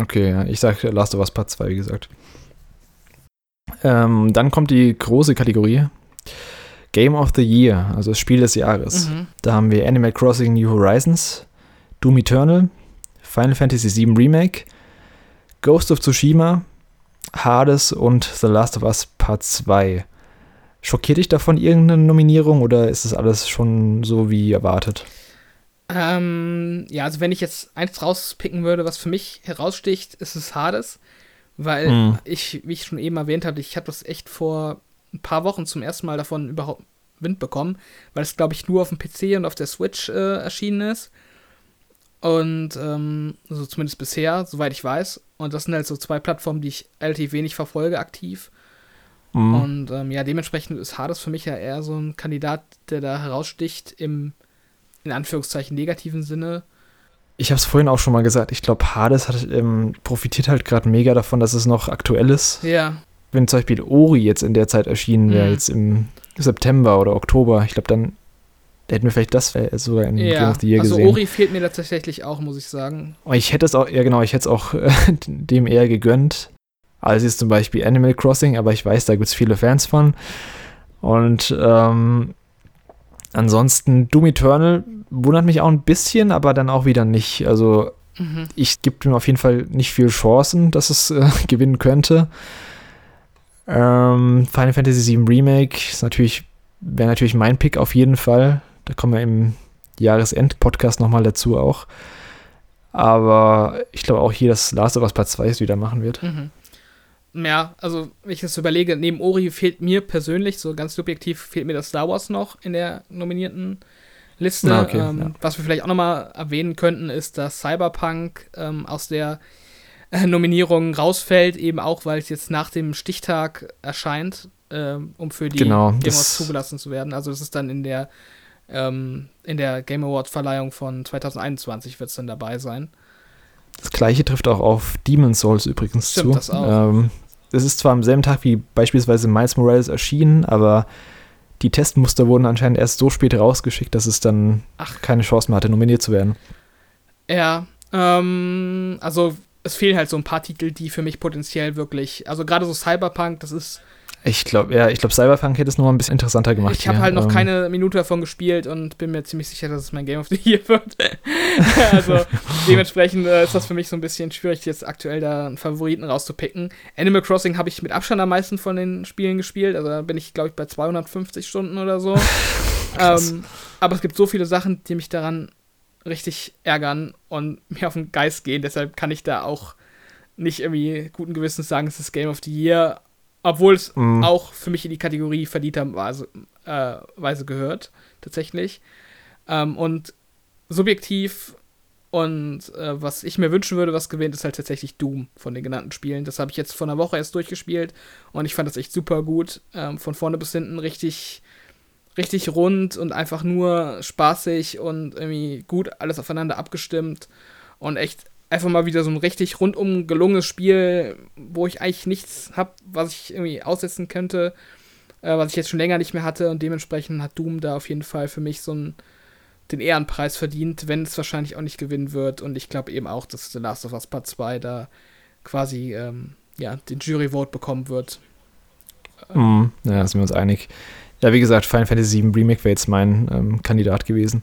Okay, ja, ich sage Last of Us Part 2, wie gesagt. Ähm, dann kommt die große Kategorie. Game of the Year, also das Spiel des Jahres. Mhm. Da haben wir Animal Crossing New Horizons, Doom Eternal, Final Fantasy VII Remake, Ghost of Tsushima, Hades und The Last of Us Part 2. Schockiert dich davon irgendeine Nominierung oder ist das alles schon so wie erwartet? Ähm, ja, also wenn ich jetzt eins rauspicken würde, was für mich heraussticht, ist es Hades. Weil Mhm. ich, wie ich schon eben erwähnt hatte, ich habe das echt vor ein paar Wochen zum ersten Mal davon überhaupt Wind bekommen, weil es, glaube ich, nur auf dem PC und auf der Switch äh, erschienen ist. Und, ähm, also zumindest bisher, soweit ich weiß. Und das sind halt so zwei Plattformen, die ich relativ wenig verfolge aktiv. Mhm. Und ähm, ja, dementsprechend ist Hades für mich ja eher so ein Kandidat, der da heraussticht im, in Anführungszeichen, negativen Sinne. Ich habe es vorhin auch schon mal gesagt, ich glaube, Hades hat, ähm, profitiert halt gerade mega davon, dass es noch aktuell ist. Ja, Wenn zum Beispiel Ori jetzt in der Zeit erschienen wäre, Mhm. jetzt im September oder Oktober, ich glaube, dann hätten wir vielleicht das sogar in Game ja. of the Year Also gesehen. Ori fehlt mir da tatsächlich auch, muss ich sagen. Ich hätte es auch, ja genau, ich hätte es auch äh, dem eher gegönnt, als jetzt zum Beispiel Animal Crossing, aber ich weiß, da gibt es viele Fans von. Und ähm, ansonsten Doom Eternal wundert mich auch ein bisschen, aber dann auch wieder nicht. Also Mhm. ich gebe ihm auf jeden Fall nicht viel Chancen, dass es äh, gewinnen könnte. Ähm, Final Fantasy VII Remake ist natürlich, wäre natürlich mein Pick auf jeden Fall. Da kommen wir im Jahresend-Podcast nochmal dazu auch. Aber ich glaube auch hier, dass Last of Us Part 2 es wieder machen wird. Mhm. Ja, also wenn ich das überlege, neben Ori fehlt mir persönlich, so ganz subjektiv, fehlt mir das Star Wars noch in der nominierten Liste. Ah, okay, ähm, ja. Was wir vielleicht auch nochmal erwähnen könnten, ist, dass Cyberpunk ähm, aus der äh, Nominierung rausfällt, eben auch, weil es jetzt nach dem Stichtag erscheint, ähm, um für die Genau, Awards zugelassen zu werden. Also das ist dann in der ähm, in der Game Awards Verleihung von 2021 wird es dann dabei sein. Das gleiche trifft auch auf Demon's Souls übrigens Stimmt, zu. das auch. Ähm, es ist zwar am selben Tag wie beispielsweise Miles Morales erschienen, aber die Testmuster wurden anscheinend erst so spät rausgeschickt, dass es dann Ach. keine Chance mehr hatte, nominiert zu werden. Ja, ähm, also es fehlen halt so ein paar Titel, die für mich potenziell wirklich, also gerade so Cyberpunk, das ist, Ich glaube, ja, ich glaube, Cyberpunk hätte es noch mal ein bisschen interessanter gemacht. ich habe halt noch Ähm, keine Minute davon gespielt und bin mir ziemlich sicher, dass es mein Game of the Year wird. also dementsprechend äh, ist das für mich so ein bisschen schwierig, jetzt aktuell da einen Favoriten rauszupicken. Animal Crossing habe ich mit Abstand am meisten von den Spielen gespielt, also da bin ich, glaube ich, bei 250 Stunden oder so. Ähm, aber es gibt so viele Sachen, die mich daran richtig ärgern und mir auf den Geist gehen. Deshalb kann ich da auch nicht irgendwie guten Gewissens sagen, es ist Game of the Year, obwohl es Mm. auch für mich in die Kategorie verdienterweise äh, Weise gehört, tatsächlich. Ähm, und subjektiv Und äh, was ich mir wünschen würde, was gewinnt, ist halt tatsächlich Doom von den genannten Spielen. Das habe ich jetzt vor einer Woche erst durchgespielt und ich fand das echt super gut. Ähm, von vorne bis hinten richtig, richtig rund und einfach nur spaßig und irgendwie gut alles aufeinander abgestimmt und echt einfach mal wieder so ein richtig rundum gelungenes Spiel, wo ich eigentlich nichts habe, was ich irgendwie aussetzen könnte, äh, was ich jetzt schon länger nicht mehr hatte und dementsprechend hat Doom da auf jeden Fall für mich so ein den Ehrenpreis verdient, wenn es wahrscheinlich auch nicht gewinnen wird. Und ich glaube eben auch, dass The Last of Us Part 2 da quasi ähm, ja, den Jury-Vote bekommen wird. Mm, ja, sind wir uns einig. Ja, wie gesagt, Final Fantasy VII Remake wäre jetzt mein ähm, Kandidat gewesen.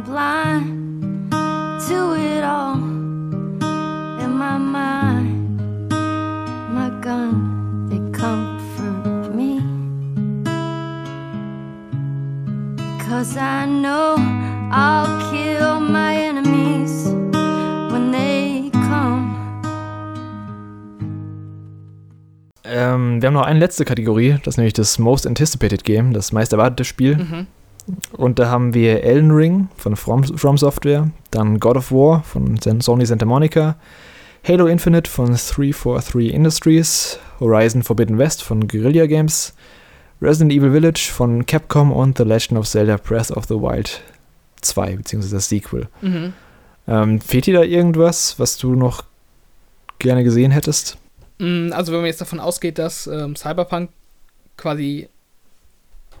noch eine letzte Kategorie, das ist nämlich das Most Anticipated Game, das meist erwartete Spiel. Mhm. Und da haben wir Elden Ring von From, From Software, dann God of War von Sony Santa Monica, Halo Infinite von 343 Industries, Horizon Forbidden West von Guerrilla Games, Resident Evil Village von Capcom und The Legend of Zelda Breath of the Wild 2, beziehungsweise das Sequel. Mhm. Ähm, fehlt dir da irgendwas, was du noch gerne gesehen hättest? Mm, also, wenn man jetzt davon ausgeht, dass ähm, Cyberpunk quasi.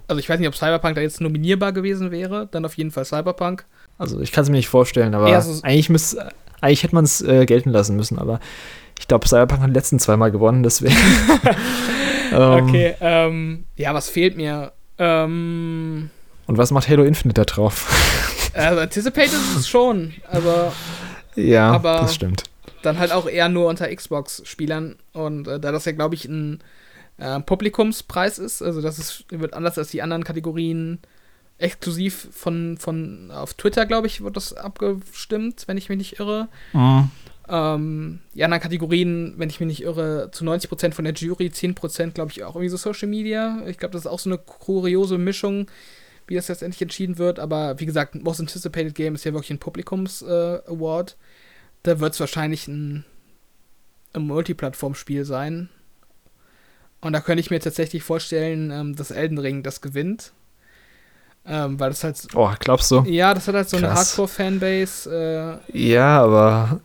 Also, ich weiß nicht, ob Cyberpunk da jetzt nominierbar gewesen wäre, dann auf jeden Fall Cyberpunk. Also, ich kann es mir nicht vorstellen, aber ja, so eigentlich, müß, eigentlich hätte man es äh, gelten lassen müssen, aber ich glaube, Cyberpunk hat die letzten zweimal gewonnen, deswegen. ähm, okay, ähm, ja, was fehlt mir? Ähm, Und was macht Halo Infinite da drauf? also, Anticipated ist es schon, aber. Ja, aber, das stimmt dann halt auch eher nur unter Xbox-Spielern. Und äh, da das ja, glaube ich, ein äh, Publikumspreis ist, also das ist, wird anders als die anderen Kategorien exklusiv von, von auf Twitter, glaube ich, wird das abgestimmt, wenn ich mich nicht irre. Mhm. Ähm, die anderen Kategorien, wenn ich mich nicht irre, zu 90% von der Jury, 10% glaube ich auch irgendwie so Social Media. Ich glaube, das ist auch so eine kuriose Mischung, wie das jetzt endlich entschieden wird. Aber wie gesagt, Most Anticipated Game ist ja wirklich ein Publikums-Award. Äh, da wird es wahrscheinlich ein, ein Multiplattform-Spiel sein. Und da könnte ich mir tatsächlich vorstellen, ähm, dass Elden Ring das gewinnt. Ähm, weil das halt. Oh, glaubst du? Ja, das hat halt so Krass. eine Hardcore-Fanbase. Äh, ja, aber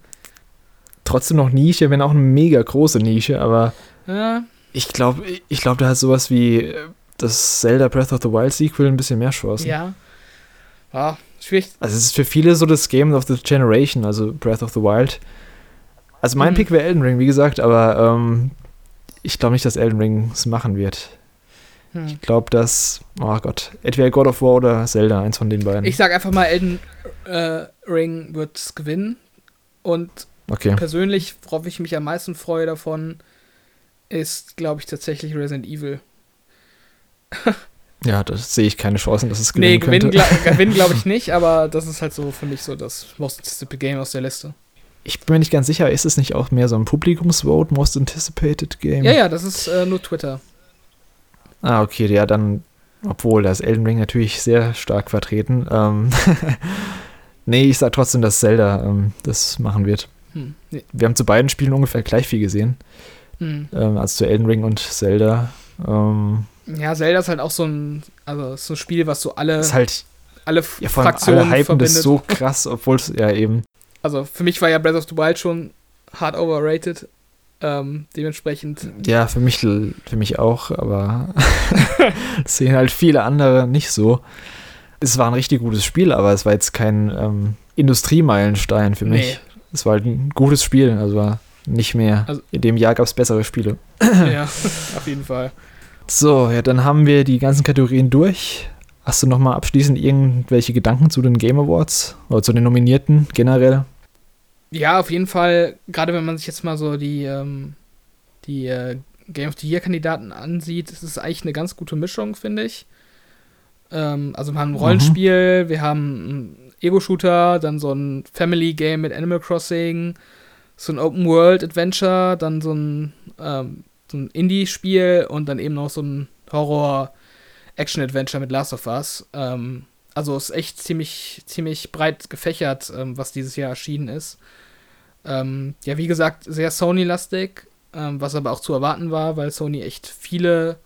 trotzdem noch Nische, wenn auch eine mega große Nische, aber ja. ich glaube, ich glaube, da hat sowas wie das Zelda Breath of the Wild Sequel ein bisschen mehr Chancen. Ja. Ja, schwierig. Also es ist für viele so das Game of the Generation, also Breath of the Wild. Also mein mhm. Pick wäre Elden Ring, wie gesagt, aber ähm, ich glaube nicht, dass Elden Ring es machen wird. Hm. Ich glaube, dass, oh Gott, entweder God of War oder Zelda, eins von den beiden. Ich sage einfach mal, Elden äh, Ring wird es gewinnen. Und okay. persönlich, worauf ich mich am meisten freue davon, ist, glaube ich, tatsächlich Resident Evil. Ja, da sehe ich keine Chancen, dass es gewinnen Nee, gewinnen, gla gewinnen glaube ich nicht, aber das ist halt so für mich so das Most Anticipated Game aus der Liste. Ich bin mir nicht ganz sicher, ist es nicht auch mehr so ein Publikumsvote, Most Anticipated Game? Ja, ja, das ist äh, nur Twitter. Ah, okay, ja, dann, obwohl, da ist Elden Ring natürlich sehr stark vertreten. Ähm nee, ich sag trotzdem, dass Zelda ähm, das machen wird. Hm, nee. Wir haben zu beiden Spielen ungefähr gleich viel gesehen. Hm. Ähm, also zu Elden Ring und Zelda. Ähm, ja, Zelda ist halt auch so ein, also so ein Spiel, was so alle, ist halt, alle ja, Fraktionen alle hypen das so krass, obwohl es ja eben. Also für mich war ja Breath of the Wild schon hard overrated. Ähm, dementsprechend. Ja, für mich, für mich auch, aber das sehen halt viele andere nicht so. Es war ein richtig gutes Spiel, aber es war jetzt kein ähm, Industriemeilenstein für mich. Nee. Es war halt ein gutes Spiel, also nicht mehr. Also, In dem Jahr gab es bessere Spiele. ja, auf jeden Fall. So, ja, dann haben wir die ganzen Kategorien durch. Hast du noch mal abschließend irgendwelche Gedanken zu den Game Awards oder zu den Nominierten generell? Ja, auf jeden Fall, gerade wenn man sich jetzt mal so die, ähm, die äh, Game of the Year-Kandidaten ansieht, ist es eigentlich eine ganz gute Mischung, finde ich. Ähm, also wir haben ein mhm. Rollenspiel, mhm. wir haben einen Ego-Shooter, dann so ein Family-Game mit Animal Crossing, so ein Open-World-Adventure, dann so ein, ähm, so ein Indie-Spiel und dann eben noch so ein Horror-Action-Adventure mit Last of Us. Ähm, also ist echt ziemlich, ziemlich breit gefächert, ähm, was dieses Jahr erschienen ist. Ähm, ja, wie gesagt, sehr Sony-lastig, ähm, was aber auch zu erwarten war, weil Sony echt viele,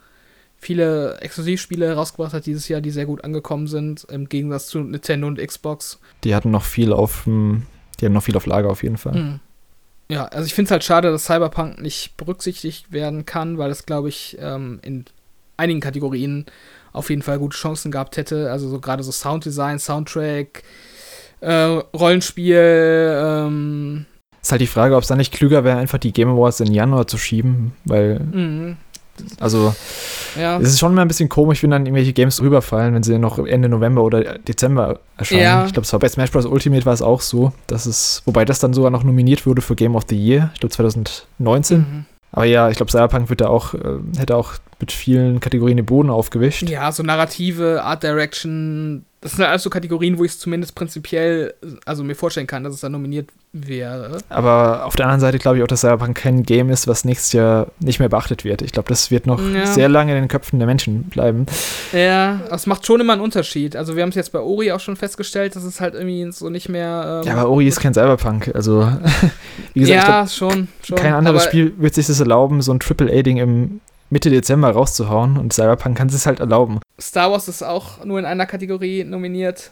viele Exklusivspiele herausgebracht hat dieses Jahr, die sehr gut angekommen sind, im Gegensatz zu Nintendo und Xbox. Die hatten noch viel auf, die hatten noch viel auf Lager auf jeden Fall. Mhm. Ja, also ich finde es halt schade, dass Cyberpunk nicht berücksichtigt werden kann, weil es, glaube ich, ähm, in einigen Kategorien auf jeden Fall gute Chancen gehabt hätte. Also so gerade so Sounddesign, Soundtrack, äh, Rollenspiel, ähm, ist halt die Frage, ob es dann nicht klüger wäre, einfach die Game Awards in Januar zu schieben, weil. Mhm. Also, ja. es ist schon mal ein bisschen komisch, wenn dann irgendwelche Games rüberfallen, wenn sie noch Ende November oder Dezember erscheinen. Ja. Ich glaube, es war bei Smash Bros. Ultimate war es auch so, dass es, wobei das dann sogar noch nominiert wurde für Game of the Year, ich glaube 2019. Mhm. Aber ja, ich glaube, Cyberpunk wird da auch, äh, hätte auch mit vielen Kategorien den Boden aufgewischt. Ja, so Narrative, Art Direction, das sind alles so Kategorien, wo ich es zumindest prinzipiell, also mir vorstellen kann, dass es da nominiert wäre. Aber auf der anderen Seite glaube ich auch, dass Cyberpunk kein Game ist, was nächstes Jahr nicht mehr beachtet wird. Ich glaube, das wird noch ja. sehr lange in den Köpfen der Menschen bleiben. Ja, das macht schon immer einen Unterschied. Also wir haben es jetzt bei Ori auch schon festgestellt, dass es halt irgendwie so nicht mehr. Ähm, ja, aber Ori ist kein Cyberpunk. Also wie gesagt, ja, glaub, schon, schon. Kein anderes Spiel wird sich das erlauben, so ein Triple-A-Ding im Mitte Dezember rauszuhauen und Cyberpunk kann es halt erlauben. Star Wars ist auch nur in einer Kategorie nominiert.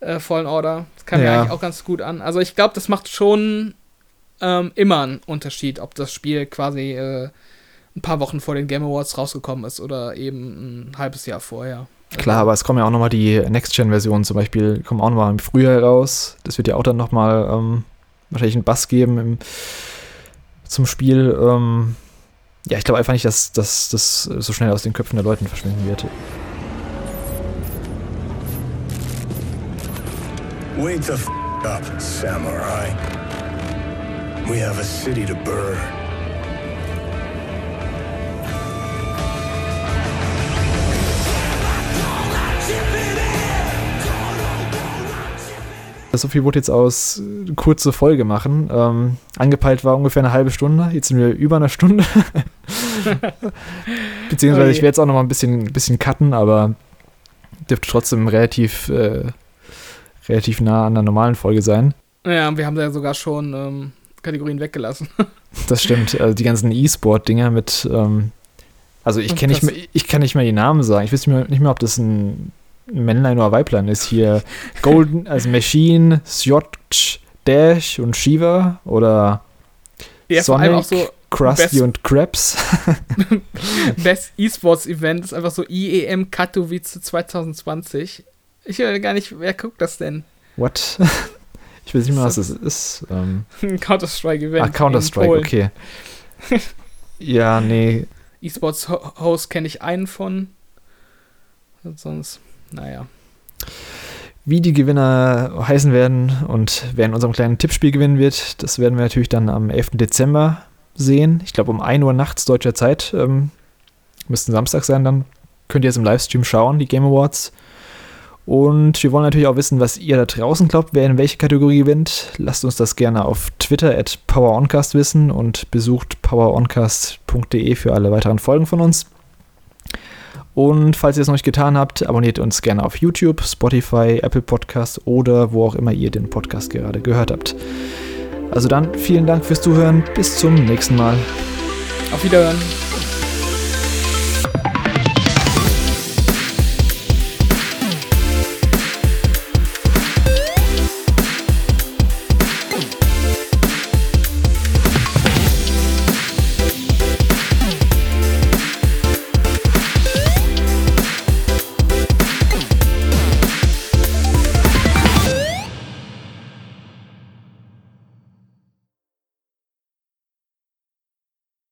Äh, Fallen Order. Das kam ja. mir eigentlich auch ganz gut an. Also ich glaube, das macht schon ähm, immer einen Unterschied, ob das Spiel quasi äh, ein paar Wochen vor den Game Awards rausgekommen ist oder eben ein halbes Jahr vorher. Klar, aber es kommen ja auch nochmal die Next-Gen-Versionen zum Beispiel, kommen auch nochmal im Frühjahr raus. Das wird ja auch dann nochmal ähm, wahrscheinlich einen Bass geben im, zum Spiel. Ähm, ja, ich glaube einfach nicht, dass, das so schnell aus den Köpfen der Leuten verschwinden wird. Wake the f up, Samurai. We have a city to burn. So viel wurde jetzt aus äh, kurze Folge machen. Ähm, angepeilt war ungefähr eine halbe Stunde. Jetzt sind wir über eine Stunde. Beziehungsweise okay. ich werde jetzt auch noch mal ein bisschen, bisschen cutten, aber dürfte trotzdem relativ, äh, relativ nah an der normalen Folge sein. Ja, und wir haben da ja sogar schon ähm, Kategorien weggelassen. das stimmt. Also die ganzen E-Sport-Dinger mit. Ähm, also ich, kenn nicht mehr, ich kann nicht mehr die Namen sagen. Ich weiß nicht mehr, ob das ein Männlein oder Weiblein ist hier Golden, also Machine, Sjotch, Dash und Shiva oder ja, Sonic, so Krusty und Krabs. Best E-Sports Event ist einfach so IEM Katowice 2020. Ich will gar nicht, wer guckt das denn? What? Ich weiß nicht mehr, was das ist. Ähm, Counter-Strike Event. Ach, Counter-Strike, okay. ja, nee. E-Sports Host kenne ich einen von. Sonst naja. Wie die Gewinner heißen werden und wer in unserem kleinen Tippspiel gewinnen wird, das werden wir natürlich dann am 11. Dezember sehen. Ich glaube um 1 Uhr nachts deutscher Zeit. Ähm, müssten Samstag sein, dann könnt ihr es im Livestream schauen, die Game Awards. Und wir wollen natürlich auch wissen, was ihr da draußen glaubt, wer in welche Kategorie gewinnt. Lasst uns das gerne auf Twitter at PowerOncast wissen und besucht poweroncast.de für alle weiteren Folgen von uns. Und falls ihr es noch nicht getan habt, abonniert uns gerne auf YouTube, Spotify, Apple Podcasts oder wo auch immer ihr den Podcast gerade gehört habt. Also dann vielen Dank fürs Zuhören. Bis zum nächsten Mal. Auf Wiederhören.